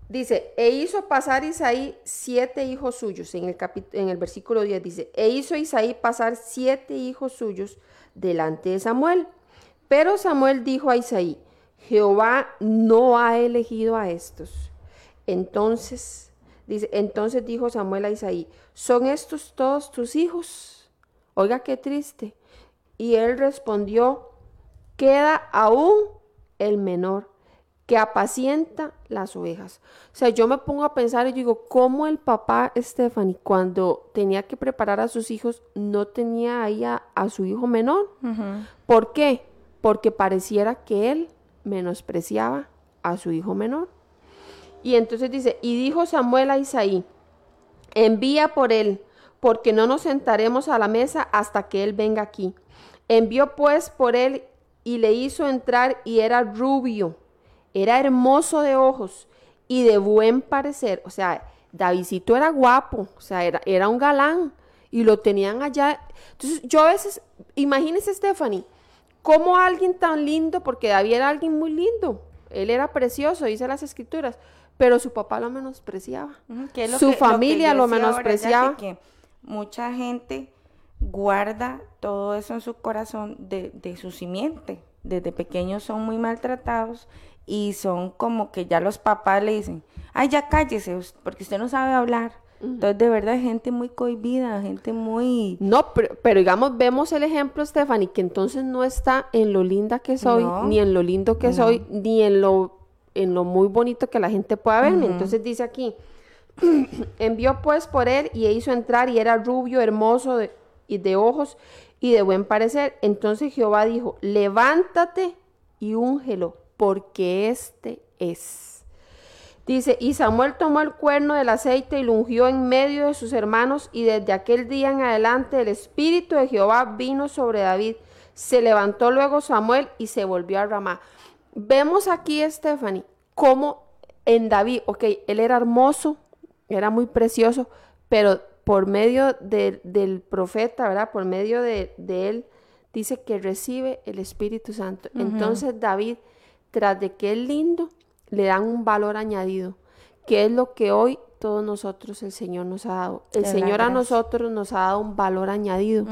dice, e hizo pasar Isaí siete hijos suyos, en el, en el versículo 10 dice, e hizo Isaí pasar siete hijos suyos delante de Samuel. Pero Samuel dijo a Isaí, Jehová no ha elegido a estos entonces, entonces dijo Samuel a Isaí, ¿son estos todos tus hijos? Oiga, qué triste. Y él respondió, queda aún el menor que apacienta las ovejas. O sea, yo me pongo a pensar y digo, ¿cómo el papá Stephanie, cuando tenía que preparar a sus hijos, no tenía ahí a, su hijo menor? ¿Por qué? Porque pareciera que él menospreciaba a su hijo menor. Y entonces dice, y dijo Samuel a Isaí, envía por él, porque no nos sentaremos a la mesa hasta que él venga aquí. Envió pues por él y le hizo entrar y era rubio, era hermoso de ojos y de buen parecer. O sea, Davidcito era guapo, o sea, era, era un galán y lo tenían allá. Entonces yo a veces, imagínese Stephanie, como alguien tan lindo, porque David era alguien muy lindo, él era precioso, dice las escrituras, pero su papá lo menospreciaba. su familia lo, menospreciaba. que mucha gente guarda todo eso en su corazón de, de su simiente. Desde pequeños son muy maltratados y son como que ya los papás le dicen, ay, ya cállese, porque usted no sabe hablar. Entonces, de verdad, gente muy cohibida, gente muy... No, pero, digamos, vemos el ejemplo, Stephanie, que entonces no está en lo linda que soy, ni en lo lindo que soy, ni en lo en lo muy bonito que la gente pueda verme. Entonces dice aquí, <clears throat> envió pues por él y hizo entrar y era rubio, hermoso de, y de ojos y de buen parecer. Entonces Jehová dijo, levántate y úngelo, porque este es. Dice, y Samuel tomó el cuerno del aceite y lo ungió en medio de sus hermanos, y desde aquel día en adelante el Espíritu de Jehová vino sobre David. Se levantó luego Samuel y se volvió a Ramá. Vemos aquí, Stephanie, cómo en David, ok, él era hermoso, era muy precioso, pero por medio del profeta, ¿verdad? Por medio de, él, dice que recibe el Espíritu Santo. Entonces David, tras de que es lindo, le dan un valor añadido, que es lo que hoy todos nosotros el Señor nos ha dado. El Señor a nosotros nos ha dado un valor añadido.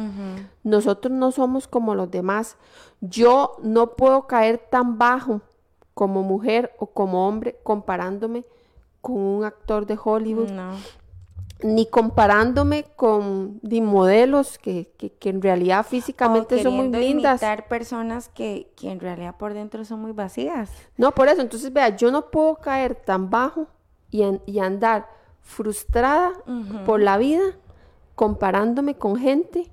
Nosotros no somos como los demás. Yo no puedo caer tan bajo como mujer o como hombre comparándome con un actor de Hollywood. Ni comparándome con modelos que, en realidad físicamente son muy lindas. Imitar personas que, que en realidad por dentro son muy vacías. No, por eso. Entonces, vea, yo no puedo caer tan bajo y, y andar frustrada por la vida comparándome con gente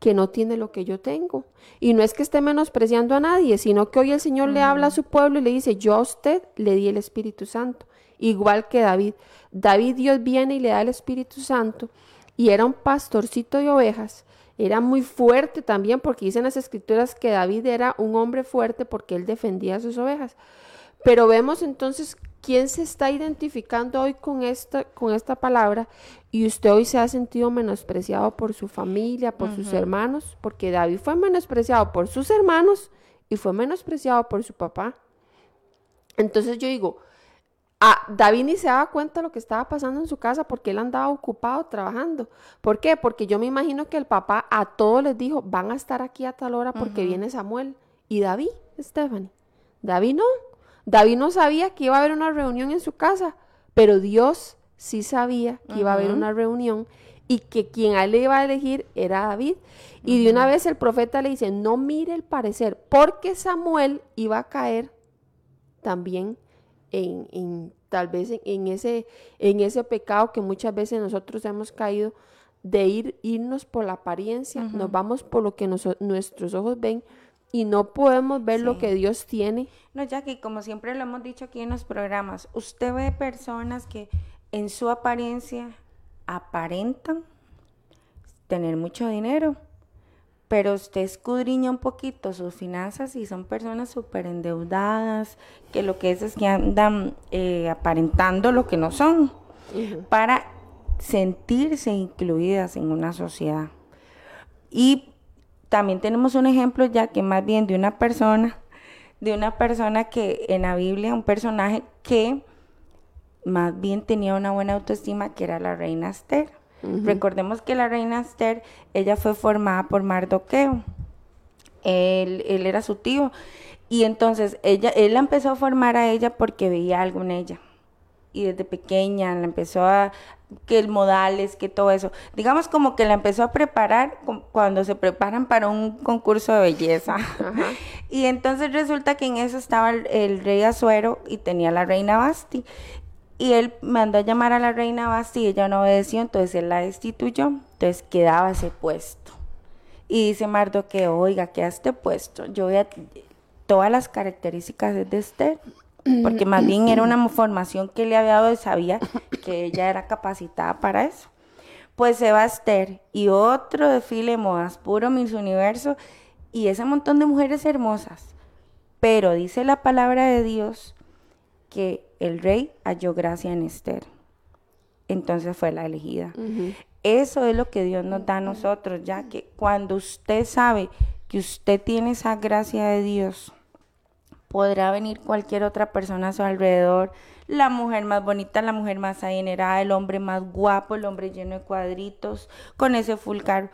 que no tiene lo que yo tengo. Y no es que esté menospreciando a nadie, sino que hoy el Señor le habla a su pueblo y le dice, yo a usted le di el Espíritu Santo, igual que David. David Dios viene y le da el Espíritu Santo y era un pastorcito de ovejas. Era muy fuerte también porque dicen las escrituras que David era un hombre fuerte porque él defendía a sus ovejas. Pero vemos entonces quién se está identificando hoy con esta, con esta palabra y usted hoy se ha sentido menospreciado por su familia, por sus hermanos, porque David fue menospreciado por sus hermanos y fue menospreciado por su papá. Entonces yo digo, a David ni se daba cuenta de lo que estaba pasando en su casa porque él andaba ocupado trabajando. ¿Por qué? Porque yo me imagino que el papá a todos les dijo, van a estar aquí a tal hora porque viene Samuel. Y David, Stephanie, David no, David no sabía que iba a haber una reunión en su casa, pero Dios sí sabía que iba a haber una reunión y que quien a él le iba a elegir era David. Y de una vez el profeta le dice, no mire el parecer, porque Samuel iba a caer también en, tal vez en, ese, en ese pecado que muchas veces nosotros hemos caído de ir, irnos por la apariencia, nos vamos por lo que nuestros ojos ven, y no podemos ver lo que Dios tiene. No, Jackie, como siempre lo hemos dicho aquí en los programas, usted ve personas que en su apariencia aparentan tener mucho dinero, pero usted escudriña un poquito sus finanzas y son personas súper endeudadas, que lo que es es que andan eh, aparentando lo que no son, para sentirse incluidas en una sociedad. Y también tenemos un ejemplo ya que más bien de una persona, de una persona que en la Biblia, un personaje que más bien tenía una buena autoestima, que era la reina Esther. Recordemos que la reina Esther, ella fue formada por Mardoqueo. Él, él era su tío. Y entonces ella, él la empezó a formar a ella porque veía algo en ella. Y desde pequeña la empezó a, que el modales, que todo eso. Digamos como que la empezó a preparar cuando se preparan para un concurso de belleza. <laughs> Y entonces resulta que en eso estaba el, el, rey Azuero y tenía la reina Basti. Y él mandó a llamar a la reina Basti ella no obedeció, entonces él la destituyó, entonces quedaba ese puesto. Y dice Mardo que, oiga, queda este puesto, yo voy a todas las características de Esther, porque más bien era una formación que le había dado y sabía que ella era capacitada para eso. Pues se va Esther y otro desfile de modas, puro Miss Universo, y ese montón de mujeres hermosas. Pero dice la palabra de Dios que el rey halló gracia en Esther. Entonces fue la elegida. Eso es lo que Dios nos da a nosotros, ya que cuando usted sabe que usted tiene esa gracia de Dios, podrá venir cualquier otra persona a su alrededor, la mujer más bonita, la mujer más adinerada, el hombre más guapo, el hombre lleno de cuadritos, con ese fulcar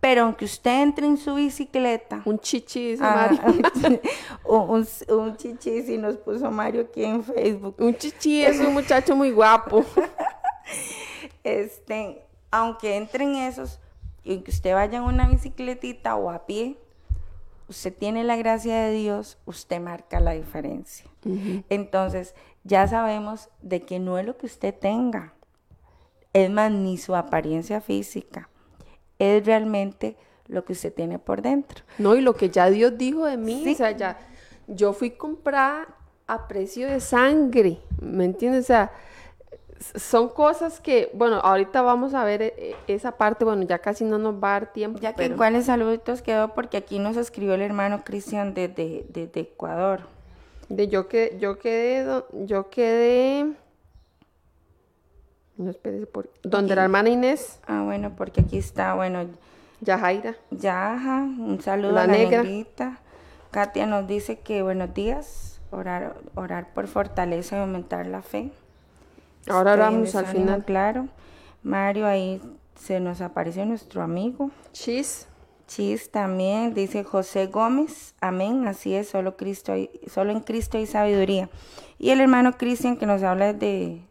pero aunque usted entre en su bicicleta. Un chichi, dice ah, Mario. <laughs> un, un, chichi, si nos puso Mario aquí en Facebook. Un chichi es un muchacho muy guapo. <laughs> este, aunque entren esos, y que usted vaya en una bicicletita o a pie, usted tiene la gracia de Dios, usted marca la diferencia. Entonces, ya sabemos de que no es lo que usted tenga, es más, ni su apariencia física es realmente lo que usted tiene por dentro. No, y lo que ya Dios dijo de mí, o sea, ya, yo fui comprada a precio de sangre, ¿me entiendes? O sea, son cosas que, bueno, ahorita vamos a ver eh, esa parte, bueno, ya casi no nos va a dar tiempo. Ya que cuáles saluditos quedó, porque aquí nos escribió el hermano Cristian desde de, Ecuador. De yo que yo quedé, yo quedé no espérese por. ¿Dónde la hermana Inés? Ah, bueno, porque aquí está, bueno. Yajaira. Yaja, un saludo a la negrita. Katia nos dice que buenos días, orar, orar por fortaleza y aumentar la fe. Ahora oramos al final. Claro. Mario, ahí se nos apareció nuestro amigo. Chis. Chis también, dice José Gómez, amén, así es, solo, Cristo, solo en Cristo hay sabiduría. Y el hermano Cristian que nos habla de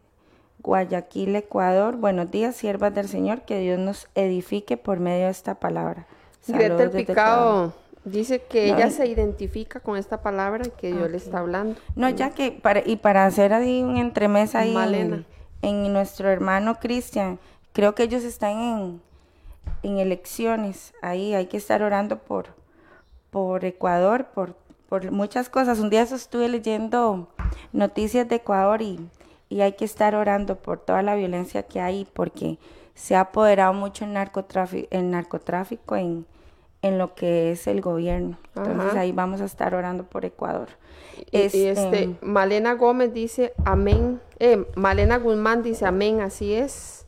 Guayaquil, Ecuador. Buenos días, siervas del Señor, que Dios nos edifique por medio de esta palabra. Greta Picado dice que ella se identifica con esta palabra que Dios le está hablando. No, ya que, para, y para hacer ahí un entremesa ahí en, nuestro hermano Cristian, creo que ellos están en, en elecciones, ahí hay que estar orando por, por Ecuador, por, por muchas cosas. Un día estuve leyendo noticias de Ecuador y y hay que estar orando por toda la violencia que hay porque se ha apoderado mucho el narcotráfico, el narcotráfico en, en lo que es el gobierno. Entonces ahí vamos a estar orando por Ecuador. Este, este, Malena Gómez dice amén. Eh, Malena Guzmán dice amén, así es.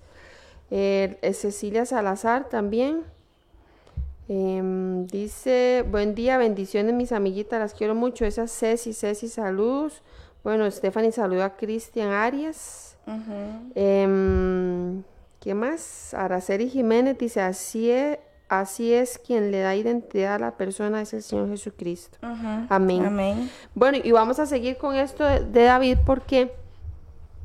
Eh, Cecilia Salazar también. Em, dice, buen día, bendiciones mis amiguitas, las quiero mucho. Esa Ceci, Ceci, saludos. Bueno, Stephanie saluda a Cristian Arias. Em, ¿Qué más? Araceli Jiménez dice, así es, así es quien le da identidad a la persona, es el Señor Jesucristo. Amén. Amén. Bueno, y vamos a seguir con esto de, David porque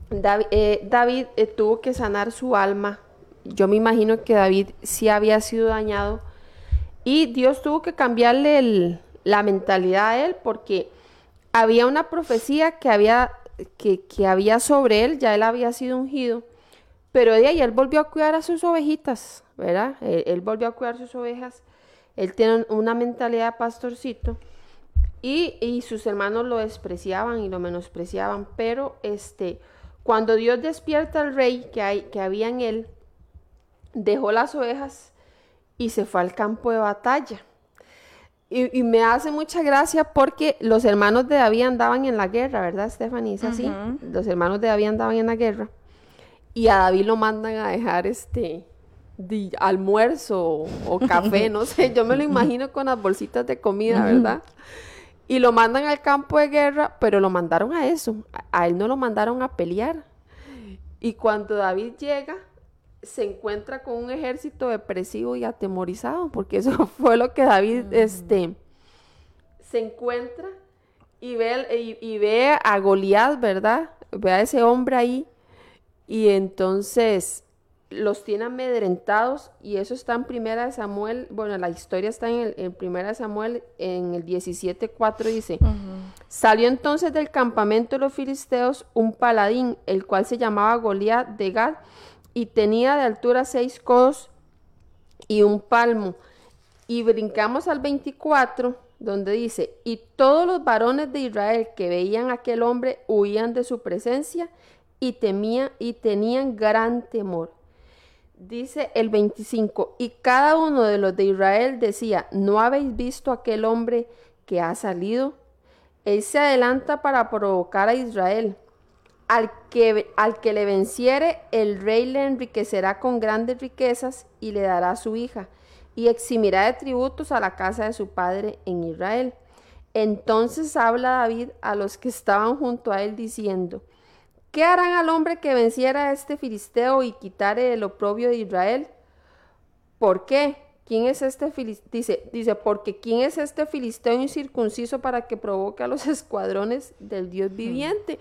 David, eh, David eh, tuvo que sanar su alma. Yo me imagino que David sí había sido dañado y Dios tuvo que cambiarle la mentalidad a él porque había una profecía que había, que, había sobre él, ya él había sido ungido, pero de ahí él volvió a cuidar a sus ovejitas, ¿verdad? Él, volvió a cuidar sus ovejas, él tiene una mentalidad de pastorcito. Y, sus hermanos lo despreciaban y lo menospreciaban, pero este, cuando Dios despierta al rey que, hay, que había en él, dejó las ovejas y se fue al campo de batalla. Y, y me hace mucha gracia porque los hermanos de David andaban en la guerra, ¿verdad, Stephanie? Es así. Los hermanos de David andaban en la guerra. Y a David lo mandan a dejar este di- almuerzo o, o <laughs> café, no sé. Yo me lo imagino con las bolsitas de comida, ¿verdad? Y lo mandan al campo de guerra, pero lo mandaron a eso. A, a él no lo mandaron a pelear. Y cuando David llega, se encuentra con un ejército depresivo y atemorizado, porque eso <laughs> fue lo que David este, se encuentra y ve, y, y ve a Goliat, ¿verdad? Ve a ese hombre ahí y entonces los tiene amedrentados y eso está en Primera de Samuel, bueno, la historia está en, el, en Primera de Samuel en el 17.4 dice, salió entonces del campamento de los filisteos un paladín, el cual se llamaba Goliat de Gad y tenía de altura seis codos y un palmo. Y brincamos al 24, donde dice, y todos los varones de Israel que veían a aquel hombre huían de su presencia y temían y tenían gran temor. Dice el 25, y cada uno de los de Israel decía, ¿no habéis visto aquel hombre que ha salido? Él se adelanta para provocar a Israel. Al que, al que le venciere, el rey le enriquecerá con grandes riquezas y le dará su hija, y eximirá de tributos a la casa de su padre en Israel. Entonces habla David a los que estaban junto a él diciendo, ¿qué harán al hombre que venciera a este filisteo y quitare el oprobio de Israel? ¿Por qué? ¿Quién es este filisteo? Dice, dice, porque ¿quién es este filisteo incircunciso para que provoque a los <laughs> escuadrones del Dios viviente?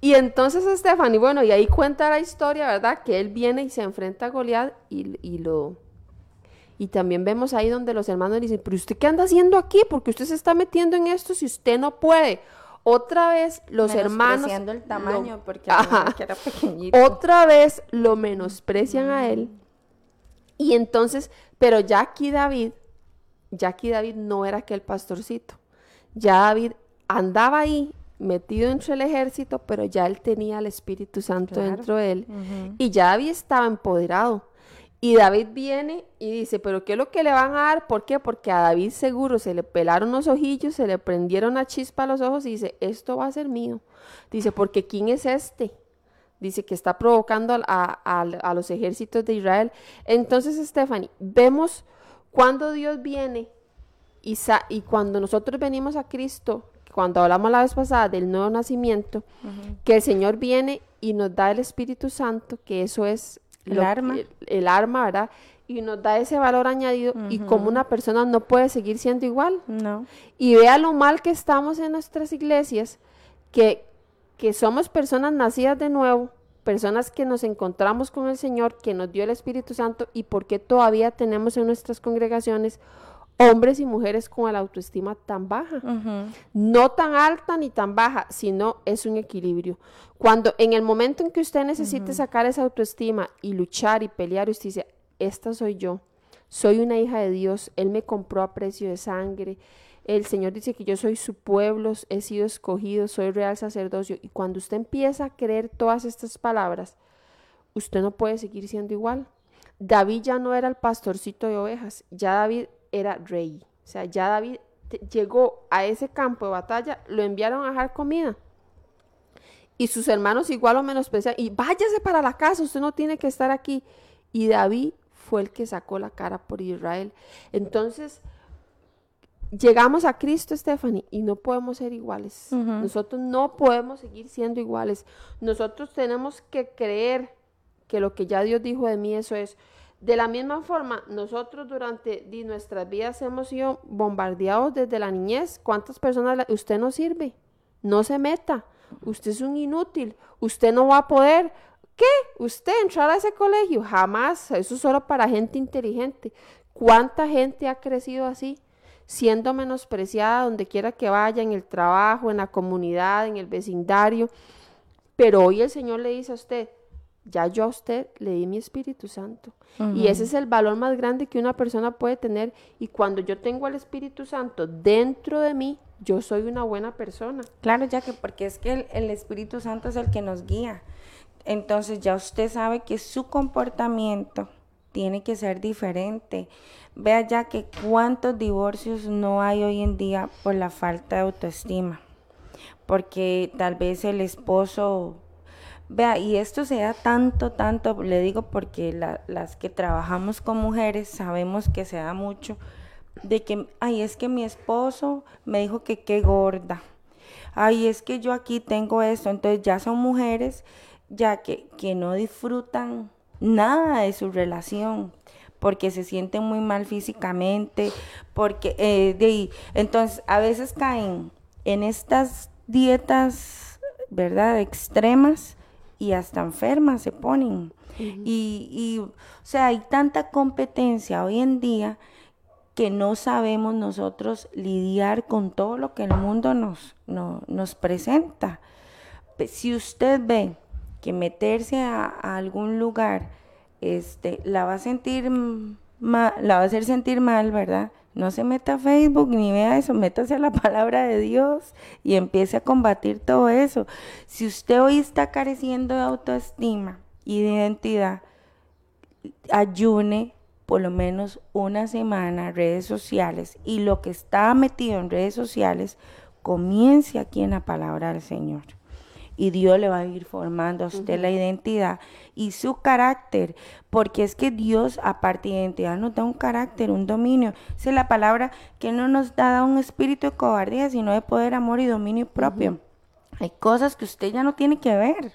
Y entonces Stephanie, bueno, y ahí cuenta la historia, ¿verdad? Que él viene y se enfrenta a Goliat y, y lo... Y también vemos ahí donde los hermanos dicen, pero usted qué anda haciendo aquí? Porque usted se está metiendo en esto si usted no puede. Otra vez los hermanos... El lo- tamaño, porque Ajá. era pequeñito. otra vez lo menosprecian a él. Y entonces, pero ya aquí David, ya aquí David no era aquel pastorcito. Ya David andaba ahí metido entre el ejército, pero ya él tenía el Espíritu Santo Claro. dentro de él. Y ya David estaba empoderado. Y David viene y dice, pero ¿qué es lo que le van a dar? ¿Por qué? Porque a David seguro se le pelaron los ojillos, se le prendieron una chispa a los ojos y dice, esto va a ser mío. Dice, porque ¿quién es este? Dice que está provocando a, a- a los ejércitos de Israel. Entonces, Stephanie, vemos cuando Dios viene y, sa- y cuando nosotros venimos a Cristo, cuando hablamos la vez pasada del nuevo nacimiento, que el Señor viene y nos da el Espíritu Santo, que eso es El que- arma. el, el arma, ¿verdad? Y nos da ese valor añadido y como una persona no puede seguir siendo igual. No. Y vea lo mal que estamos en nuestras iglesias, que, que somos personas nacidas de nuevo, personas que nos encontramos con el Señor, que nos dio el Espíritu Santo, y por qué todavía tenemos en nuestras congregaciones hombres y mujeres con la autoestima tan baja. No tan alta ni tan baja, sino es un equilibrio. Cuando en el momento en que usted necesite sacar esa autoestima y luchar y pelear, usted dice, esta soy yo, soy una hija de Dios, Él me compró a precio de sangre, el Señor dice que yo soy su pueblo, he sido escogido, soy real sacerdocio. Y cuando usted empieza a creer todas estas palabras, usted no puede seguir siendo igual. David ya no era el pastorcito de ovejas, ya David era rey. O sea, ya David llegó a ese campo de batalla, lo enviaron a dejar comida. Y sus hermanos igual o menospreciaron, y váyase para la casa, usted no tiene que estar aquí. Y David fue el que sacó la cara por Israel. Entonces, llegamos a Cristo, Stephanie, y no podemos ser iguales. Nosotros no podemos seguir siendo iguales. Nosotros tenemos que creer que lo que ya Dios dijo de mí, eso es. De la misma forma, nosotros durante nuestras vidas hemos sido bombardeados desde la niñez. ¿Cuántas personas la- usted no sirve? No se meta. Usted es un inútil. Usted no va a poder. ¿Qué? ¿Usted entrar a ese colegio? Jamás. Eso es solo para gente inteligente. ¿Cuánta gente ha crecido así? Siendo menospreciada donde quiera que vaya, en el trabajo, en la comunidad, en el vecindario. Pero hoy el Señor le dice a usted, ya yo a usted le di mi Espíritu Santo. Y ese es el valor más grande que una persona puede tener. Y cuando yo tengo al Espíritu Santo dentro de mí, yo soy una buena persona. Claro, ya que porque es que el, el Espíritu Santo es el que nos guía. Entonces ya usted sabe que su comportamiento tiene que ser diferente. Vea ya que cuántos divorcios no hay hoy en día por la falta de autoestima. Porque tal vez el esposo, vea, y esto se da tanto, tanto, le digo porque las que trabajamos con mujeres sabemos que se da mucho, de que, ay, es que mi esposo me dijo que qué gorda. Ay, es que yo aquí tengo esto. Entonces ya son mujeres ya que, que no disfrutan nada de su relación porque se sienten muy mal físicamente, porque eh, de, entonces a veces caen en estas dietas, ¿verdad? Extremas y hasta enfermas se ponen. y, y, o sea, hay tanta competencia hoy en día que no sabemos nosotros lidiar con todo lo que el mundo nos, nos presenta. Si usted ve que meterse a, algún lugar este, la va a sentir mal, la va a hacer sentir mal, ¿verdad? No se meta a Facebook ni vea eso, métase a la <laughs> palabra de Dios y empiece a combatir todo eso. Si usted hoy está careciendo de autoestima y de identidad, ayune, por lo menos una semana redes sociales y lo que está metido en redes sociales comience aquí en la palabra del Señor. Y Dios le va a ir formando a usted la identidad y su carácter, porque es que Dios, aparte de identidad, nos da un carácter, un dominio. Esa es la palabra que no nos da un espíritu de cobardía, sino de poder, amor y dominio propio. Hay cosas que usted ya no tiene que ver.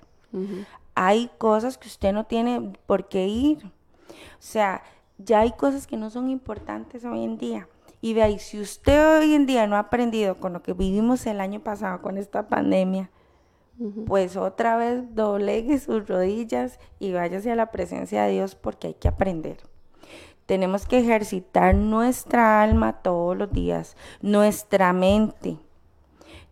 Hay cosas que usted no tiene por qué ir. O sea, ya hay cosas que no son importantes hoy en día. Y de ahí, si usted hoy en día no ha aprendido con lo que vivimos el año pasado con esta pandemia, pues otra vez doblegue <laughs> sus rodillas y váyase a la presencia de Dios porque hay que aprender. Tenemos que ejercitar nuestra alma todos los días, nuestra mente.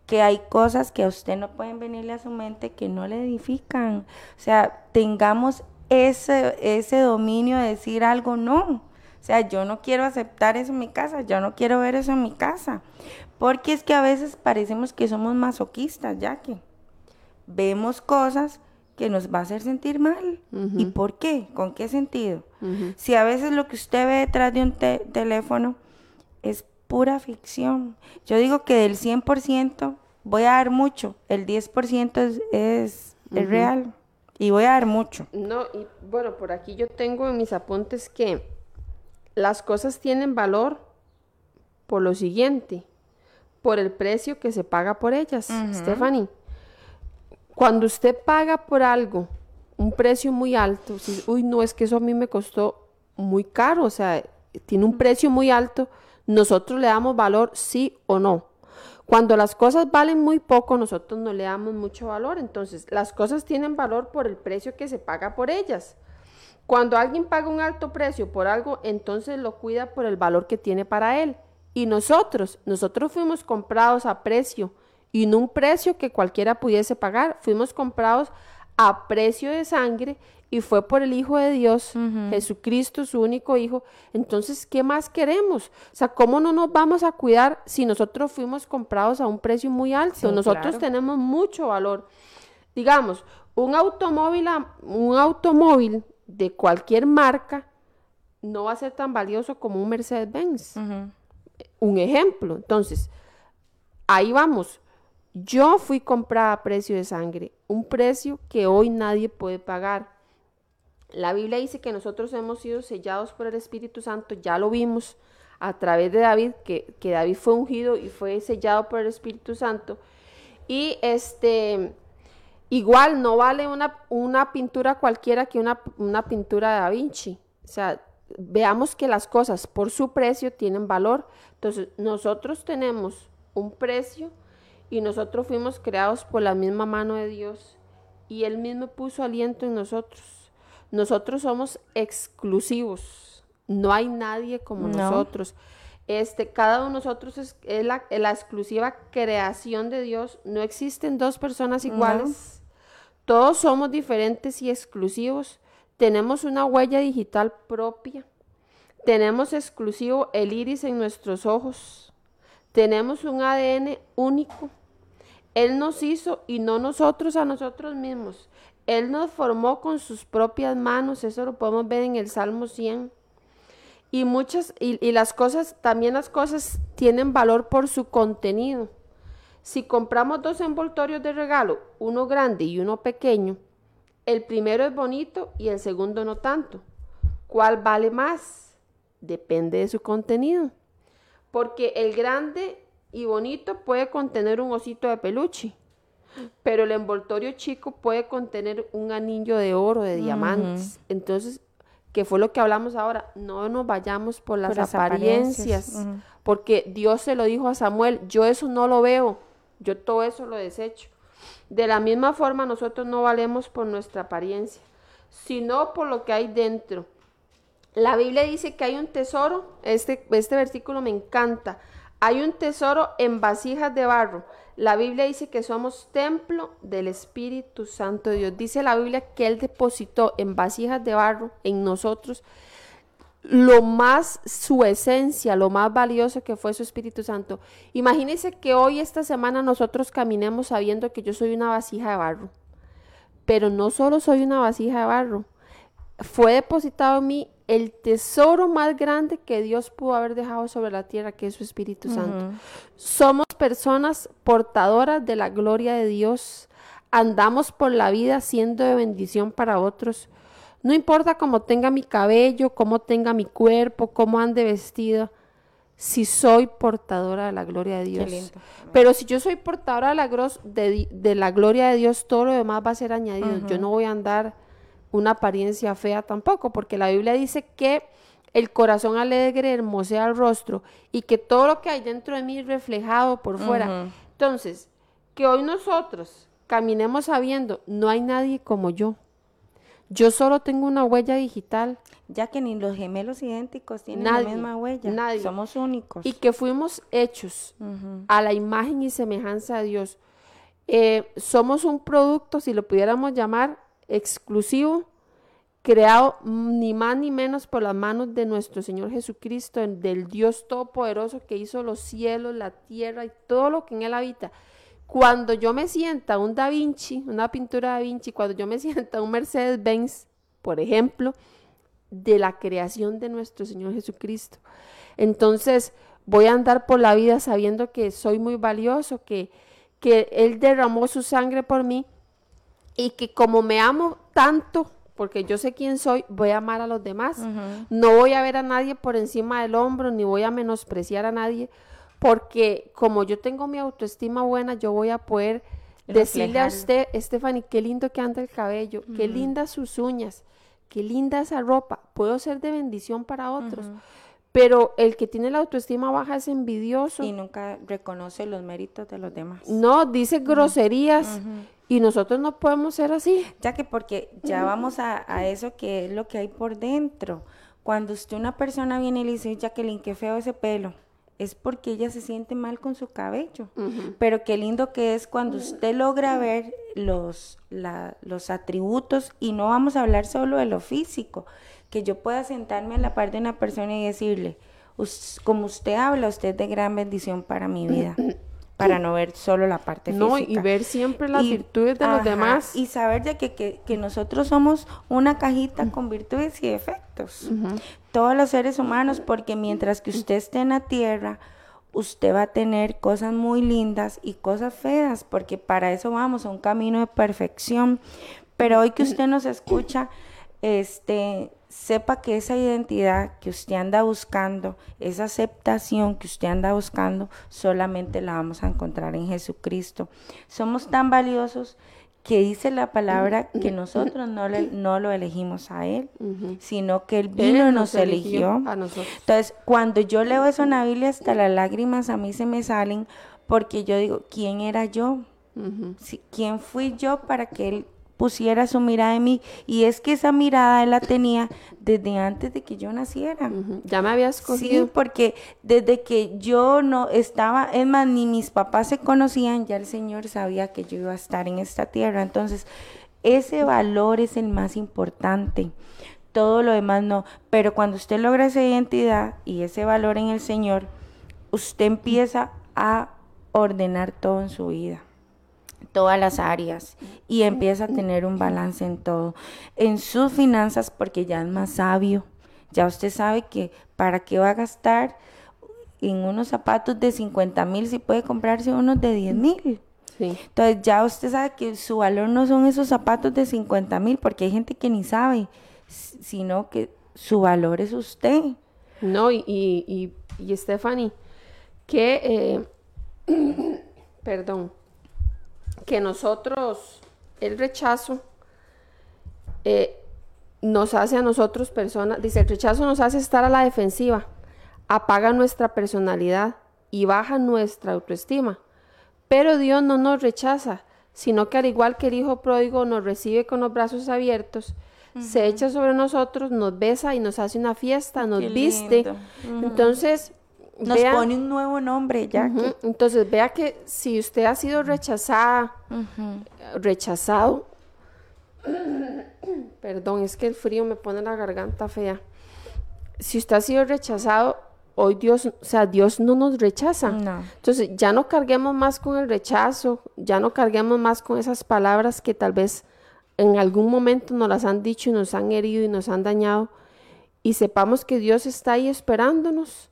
Que hay cosas que a usted no pueden venirle a su mente que no le edifican. O sea, tengamos ese, ese dominio de decir algo no. O sea, yo no quiero aceptar eso en mi casa, yo no quiero ver eso en mi casa. Porque es que a veces parecemos que somos masoquistas, ya que vemos cosas que nos va a hacer sentir mal. ¿Y por qué? ¿Con qué sentido? Si a veces lo que usted ve detrás de un teléfono es pura ficción. Yo digo que del 100% voy a dar mucho, el 10% es, es, es real. Y voy a dar mucho. No, y bueno, por aquí yo tengo en mis apuntes que las cosas tienen valor por lo siguiente, por el precio que se paga por ellas, Stephanie. Cuando usted paga por algo un precio muy alto, uy, no, es que eso a mí me costó muy caro, o sea, tiene un precio muy alto, nosotros le damos valor sí o no. Cuando las cosas valen muy poco, nosotros no le damos mucho valor. Entonces, las cosas tienen valor por el precio que se paga por ellas. Cuando alguien paga un alto precio por algo, entonces lo cuida por el valor que tiene para él. Y nosotros, nosotros fuimos comprados a precio y no un precio que cualquiera pudiese pagar. Fuimos comprados a precio de sangre y fue por el Hijo de Dios, Jesucristo, su único Hijo. Entonces, ¿qué más queremos? O sea, ¿cómo no nos vamos a cuidar si nosotros fuimos comprados a un precio muy alto? nosotros tenemos mucho valor. Digamos, un automóvil, un automóvil de cualquier marca no va a ser tan valioso como un Mercedes-Benz. Un ejemplo. Entonces, ahí vamos. Yo fui comprada a precio de sangre, un precio que hoy nadie puede pagar. La Biblia dice que nosotros hemos sido sellados por el Espíritu Santo, ya lo vimos a través de David, que, David fue ungido y fue sellado por el Espíritu Santo. Y este, igual no vale una, pintura cualquiera que una, una pintura de Da Vinci. O sea, veamos que las cosas por su precio tienen valor. Entonces, nosotros tenemos un precio y nosotros fuimos creados por la misma mano de Dios y Él mismo puso aliento en nosotros. Nosotros somos exclusivos. No hay nadie como nosotros. Este, cada uno de nosotros es, la, exclusiva creación de Dios. No existen dos personas iguales. Todos somos diferentes y exclusivos. Tenemos una huella digital propia. Tenemos exclusivo el iris en nuestros ojos. Tenemos un ADN único. Él nos hizo y no nosotros a nosotros mismos. Él nos formó con sus propias manos, eso lo podemos ver en el Salmo 100. Y muchas, y, y las cosas, también las cosas tienen valor por su contenido. Si compramos dos envoltorios de regalo, uno grande y uno pequeño, el primero es bonito y el segundo no tanto. ¿Cuál vale más? Depende de su contenido. Porque el grande y bonito puede contener un osito de peluche, pero el envoltorio chico puede contener un anillo de oro, de diamantes. Entonces, ¿qué fue lo que hablamos ahora? No nos vayamos por las, Por las apariencias, porque Dios se lo dijo a Samuel, yo eso no lo veo, yo todo eso lo desecho. De la misma forma, nosotros no valemos por nuestra apariencia, sino por lo que hay dentro. La Biblia dice que hay un tesoro, este, este versículo me encanta, hay un tesoro en vasijas de barro. La Biblia dice que somos templo del Espíritu Santo de Dios. Dice la Biblia que Él depositó en vasijas de barro en nosotros lo más, su esencia, lo más valioso que fue su Espíritu Santo. Imagínense que hoy, esta semana, nosotros caminemos sabiendo que yo soy una vasija de barro. Pero no solo soy una vasija de barro, fue depositado en mí el tesoro más grande que Dios pudo haber dejado sobre la tierra, que es su Espíritu Santo. Somos personas portadoras de la gloria de Dios. Andamos por la vida siendo de bendición para otros. No importa cómo tenga mi cabello, cómo tenga mi cuerpo, cómo ande vestido, si soy portadora de la gloria de Dios. Pero si yo soy portadora de la, gros- de, di- de la gloria de Dios, todo lo demás va a ser añadido. Yo no voy a andar una apariencia fea tampoco, porque la Biblia dice que el corazón alegre hermosea el rostro y que todo lo que hay dentro de mí es reflejado por fuera. Entonces, que hoy nosotros caminemos sabiendo, no hay nadie como yo. Yo solo tengo una huella digital Ya que ni los gemelos idénticos tienen Nadie, la misma huella. nadie. Somos únicos. y que fuimos hechos a la imagen y semejanza de Dios. Eh, somos un producto, si lo pudiéramos llamar, exclusivo, creado ni más ni menos por las manos de nuestro Señor Jesucristo, del Dios Todopoderoso que hizo los cielos, la tierra y todo lo que en él habita. Cuando yo me sienta un Da Vinci, una pintura Da Vinci, cuando yo me <laughs> sienta un Mercedes Benz, por ejemplo, de la creación de nuestro Señor Jesucristo. Entonces voy a andar por la vida sabiendo que soy muy valioso, que, que Él derramó su sangre por mí y que como me amo tanto, porque yo sé quién soy, voy a amar a los demás. No voy a ver a nadie por encima del hombro, ni voy a menospreciar a nadie, porque como yo tengo mi autoestima buena, yo voy a poder decirle a usted, Stephanie, qué lindo que anda el cabello, qué lindas sus uñas, qué linda esa ropa, puedo ser de bendición para otros. Pero el que tiene la autoestima baja es envidioso. y nunca reconoce los méritos de los demás. No, dice groserías. Y nosotros no podemos ser así. Ya que porque ya vamos a, a eso que es lo que hay por dentro. Cuando usted una persona viene y le dice, Jacqueline, qué feo ese pelo, es porque ella se siente mal con su cabello. Pero qué lindo que es cuando usted logra ver los, la- los atributos y no vamos a hablar solo de lo físico, que yo pueda sentarme a la par de una persona y decirle, "Us- como usted habla, usted es de gran bendición para mi vida. Para no ver solo la parte No, y física. ver siempre las Y- virtudes de los demás. Y saber que, que, que nosotros somos una cajita con virtudes y defectos. Todos los seres humanos, porque mientras que usted esté en la tierra, usted va a tener cosas muy lindas y cosas feas, porque para eso vamos a un camino de perfección. Pero hoy que usted nos escucha, este, sepa que esa identidad que usted anda buscando, esa aceptación que usted anda buscando, solamente la vamos a encontrar en Jesucristo. Somos tan valiosos que dice la palabra que nosotros no, le- no lo elegimos a Él, sino que Él vino y nos eligió. a nosotros. Entonces, cuando yo leo eso en la Biblia, hasta las lágrimas a mí se me salen porque yo digo, ¿quién era yo? Si- ¿Quién fui yo para que Él pusiera su mirada en mí? Y es que esa mirada Él la tenía desde antes de que yo naciera. Ya me había Sí, escogido. porque desde que yo no estaba, es más, ni mis papás se conocían, ya el Señor sabía que yo iba a estar en esta tierra. Entonces, ese valor es el más importante. Todo lo demás no. Pero cuando usted logra esa identidad y ese valor en el Señor, usted empieza a ordenar todo en su vida. Todas las áreas y empieza a tener un balance en todo. En sus finanzas, porque ya es más sabio, ya usted sabe que para qué va a gastar en unos zapatos de 50 mil si puede comprarse unos de 10 mil. Sí. Entonces ya usted sabe que su valor no son esos zapatos de 50 mil, porque hay gente que ni sabe, sino que su valor es usted. No, y, y, y, y Stephanie, que, eh, <coughs> perdón, que nosotros, el rechazo, eh, nos hace a nosotros personas, dice, el rechazo nos hace estar a la defensiva, apaga nuestra personalidad y baja nuestra autoestima. Pero Dios no nos rechaza, sino que al igual que el Hijo pródigo nos recibe con los brazos abiertos, se echa sobre nosotros, nos besa y nos hace una fiesta, nos Qué viste. Entonces, Nos vea- pone un nuevo nombre ya Ujú, que Entonces, vea que si usted ha sido rechazada, rechazado, <coughs> perdón, es que el frío me pone la garganta fea. Si usted ha sido rechazado, hoy Dios, o sea, Dios no nos rechaza. No. Entonces, ya no carguemos más con el rechazo, ya no carguemos más con esas palabras que tal vez en algún momento nos las han dicho y nos han herido y nos han dañado. Y sepamos que Dios está ahí esperándonos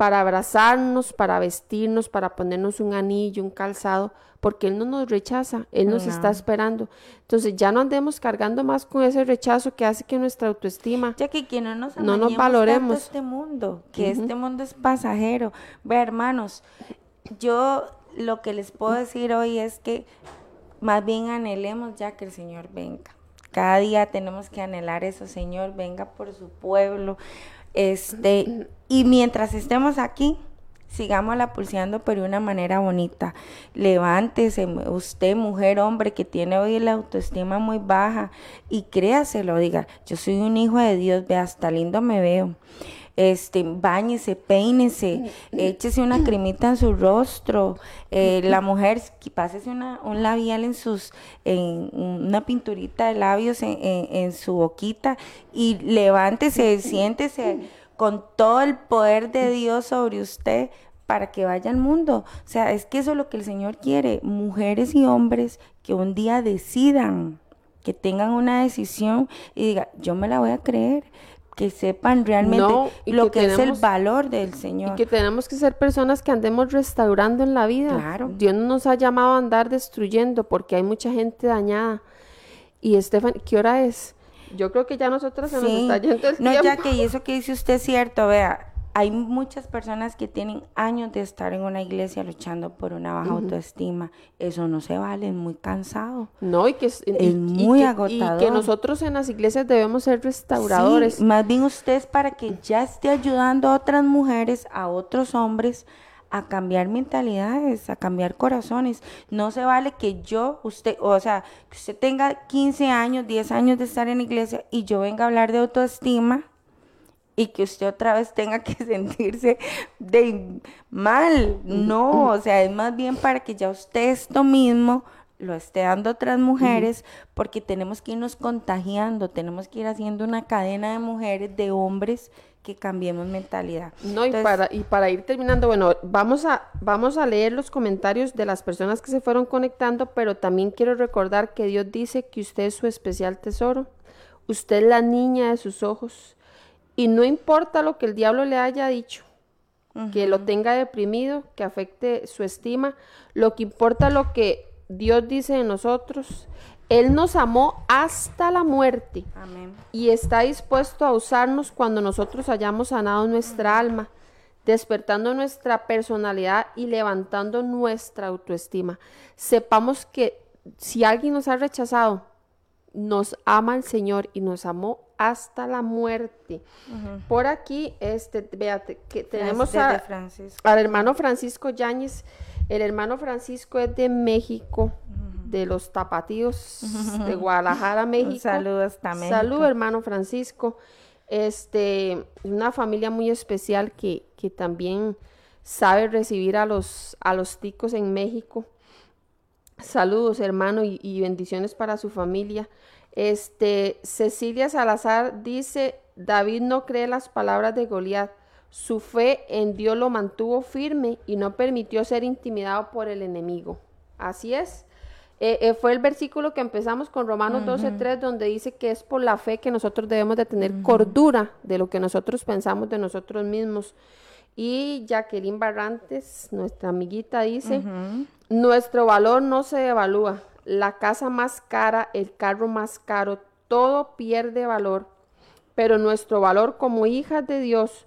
para abrazarnos, para vestirnos, para ponernos un anillo, un calzado, porque Él no nos rechaza, Él nos está esperando. Entonces ya no andemos cargando más con ese rechazo que hace que nuestra autoestima Ya que, que no nos, No nos valoremos. tanto este mundo, que este mundo es pasajero. Ve, hermanos, yo lo que les puedo decir hoy es que más bien anhelemos ya que el Señor venga. Cada día tenemos que anhelar eso, Señor, venga por su pueblo. Este, y mientras estemos aquí, sigámosla pulseando, pero de una manera bonita. Levántese, usted, mujer, hombre, que tiene hoy la autoestima muy baja, y créaselo, diga, yo soy un hijo de Dios, vea, hasta lindo me veo. Este, bañese, peínese, échese una cremita en su rostro. eh, la mujer, pásese una, un labial en sus, en una pinturita de labios en, en- en su boquita y levántese, siéntese con todo el poder de Dios sobre usted para que vaya al mundo. O sea, es que eso es lo que el Señor quiere, mujeres y hombres que un día decidan, que tengan una decisión y digan, yo me la voy a creer, que sepan realmente No, y lo que que, es el valor del Y Señor. que tenemos que ser personas que andemos restaurando en la vida. Claro. Dios no nos ha llamado a andar destruyendo porque hay mucha gente dañada. Y Estefan, ¿qué hora es? Yo creo que ya nosotros se nos Sí. está yendo el No, tiempo. ya que y eso que dice usted es cierto, vea, hay muchas personas que tienen años de estar en una iglesia luchando por una baja autoestima. Eso no se vale, es muy cansado. No, y que es, y- Es y muy que- Y agotador. que nosotros en las iglesias debemos ser restauradores. Sí, más bien usted es para que ya esté ayudando a otras mujeres, a otros hombres a cambiar mentalidades, a cambiar corazones. No se vale que yo, usted, o sea, que usted tenga 15 años, 10 años de estar en la iglesia y yo venga a hablar de autoestima y que usted otra vez tenga que <laughs> sentirse de mal. No, o sea, es más bien para que ya usted esto mismo lo esté dando a otras mujeres, porque tenemos que irnos contagiando, tenemos que ir haciendo una cadena de mujeres, de hombres, que cambiemos mentalidad. No, y para, y para ir terminando, bueno, vamos a, vamos a leer los comentarios de las personas que se fueron conectando, pero también quiero recordar que Dios dice que usted es su especial tesoro, usted es la niña de sus ojos, y no importa lo que el diablo le haya dicho, que lo tenga deprimido, que afecte su estima, lo que importa lo que Dios dice de nosotros, Él nos amó hasta la muerte Amén. y está dispuesto a usarnos cuando nosotros hayamos sanado nuestra alma, despertando nuestra personalidad y levantando nuestra autoestima. Sepamos que si alguien nos ha rechazado, nos ama el Señor y nos amó hasta la muerte. Por aquí, este, véate, que tenemos a, al hermano Francisco Yáñez. El hermano Francisco es de México, de los tapatíos de Guadalajara, <laughs> México. Un saludo hasta México. Salud, hermano Francisco. Este, una familia muy especial que, que también sabe recibir a los, a los ticos en México. Saludos, hermano, y, y bendiciones para su familia. Este, Cecilia Salazar dice, David no cree las palabras de Goliat. Su fe en Dios lo mantuvo firme y no permitió ser intimidado por el enemigo. Así es. Eh, eh, fue el versículo que empezamos con Romanos 12, 3, donde dice que es por la fe que nosotros debemos de tener cordura de lo que nosotros pensamos de nosotros mismos. Y Jacqueline Barrantes, nuestra amiguita, dice, nuestro valor no se evalúa. La casa más cara, el carro más caro, todo pierde valor, pero nuestro valor como hijas de Dios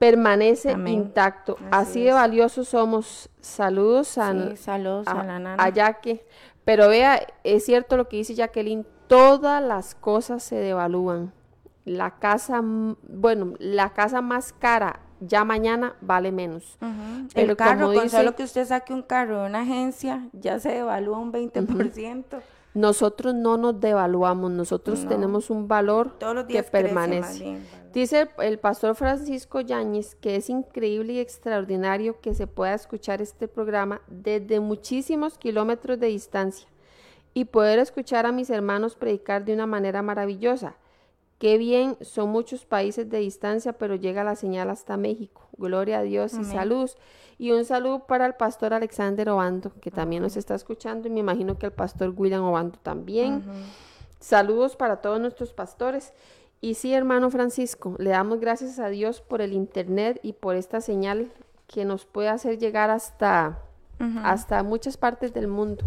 permanece intacto. Así, de valiosos somos. Saludos a, saludos a, la nana. a Jaque. Pero vea, es cierto lo que dice Jacqueline, todas las cosas se devalúan. La casa, bueno, la casa más cara ya mañana vale menos. El carro, con solo que usted saque un carro de una agencia, ya se devalúa un 20%. Nosotros no nos devaluamos, nosotros tenemos un valor que permanece. Dice el pastor Francisco Yáñez que es increíble y extraordinario que se pueda escuchar este programa desde muchísimos kilómetros de distancia y poder escuchar a mis hermanos predicar de una manera maravillosa. Qué bien, son muchos países de distancia, pero llega la señal hasta México. Gloria a Dios y salud. Y un saludo para el pastor Alexander Obando, que también nos está escuchando, y me imagino que el pastor William Obando también. Saludos para todos nuestros pastores. Y sí, hermano Francisco, le damos gracias a Dios por el Internet y por esta señal que nos puede hacer llegar hasta, hasta muchas partes del mundo.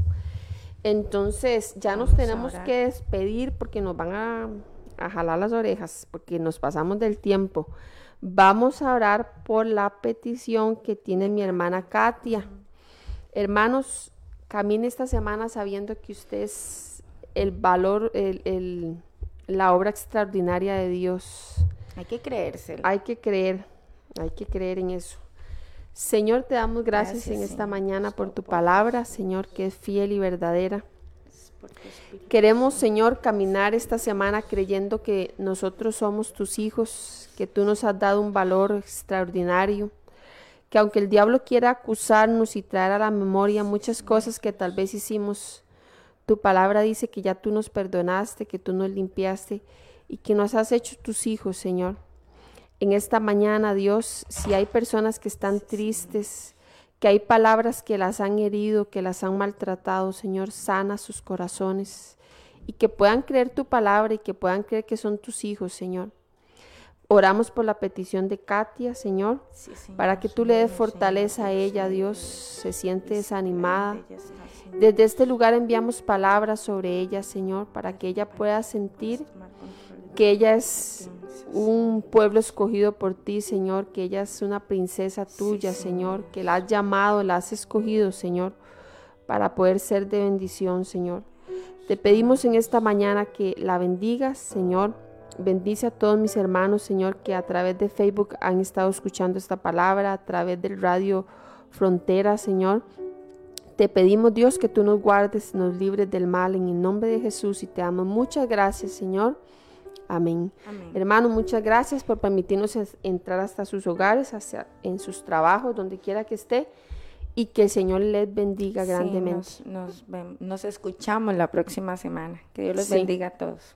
Entonces, ya nos tenemos que despedir porque nos van a a jalar las orejas porque nos pasamos del tiempo. Vamos a orar por la petición que tiene mi hermana Katia. Hermanos, camine esta semana sabiendo que usted es el valor, el, la obra extraordinaria de Dios. Hay que creérselo. Hay que creer, hay que creer en eso. Señor, te damos gracias, en esta mañana por tu palabra, Señor, que es fiel y verdadera. Queremos, Señor, caminar esta semana creyendo que nosotros somos tus hijos, que tú nos has dado un valor extraordinario, que aunque el diablo quiera acusarnos y traer a la memoria muchas cosas que tal vez hicimos, tu palabra dice que ya tú nos perdonaste, que tú nos limpiaste y que nos has hecho tus hijos, Señor. En esta mañana, Dios, si hay personas que están tristes, que hay palabras que las han herido, que las han maltratado, Señor, sana sus corazones y que puedan creer tu palabra y que puedan creer que son tus hijos, Señor. Oramos por la petición de Katia, Señor, para que tú le des fortaleza a ella, Dios, se siente desanimada. Desde este lugar enviamos palabras sobre ella, Señor, para que ella pueda sentir que ella es un pueblo escogido por ti, Señor, que ella es una princesa tuya, Señor, que la has llamado, la has escogido, Señor, para poder ser de bendición, Señor. Te pedimos en esta mañana que la bendigas, Señor. Bendice a todos mis hermanos, Señor, que a través de Facebook han estado escuchando esta palabra, a través del radio Frontera, Señor. Te pedimos, Dios, que tú nos guardes, nos libres del mal en el nombre de Jesús y te amo. Muchas gracias, Señor. Amén. Hermano, muchas gracias por permitirnos entrar hasta sus hogares, hacia, en sus trabajos, donde quiera que esté, y que el Señor les bendiga grandemente. Nos, escuchamos la próxima semana. Que Dios les bendiga a todos.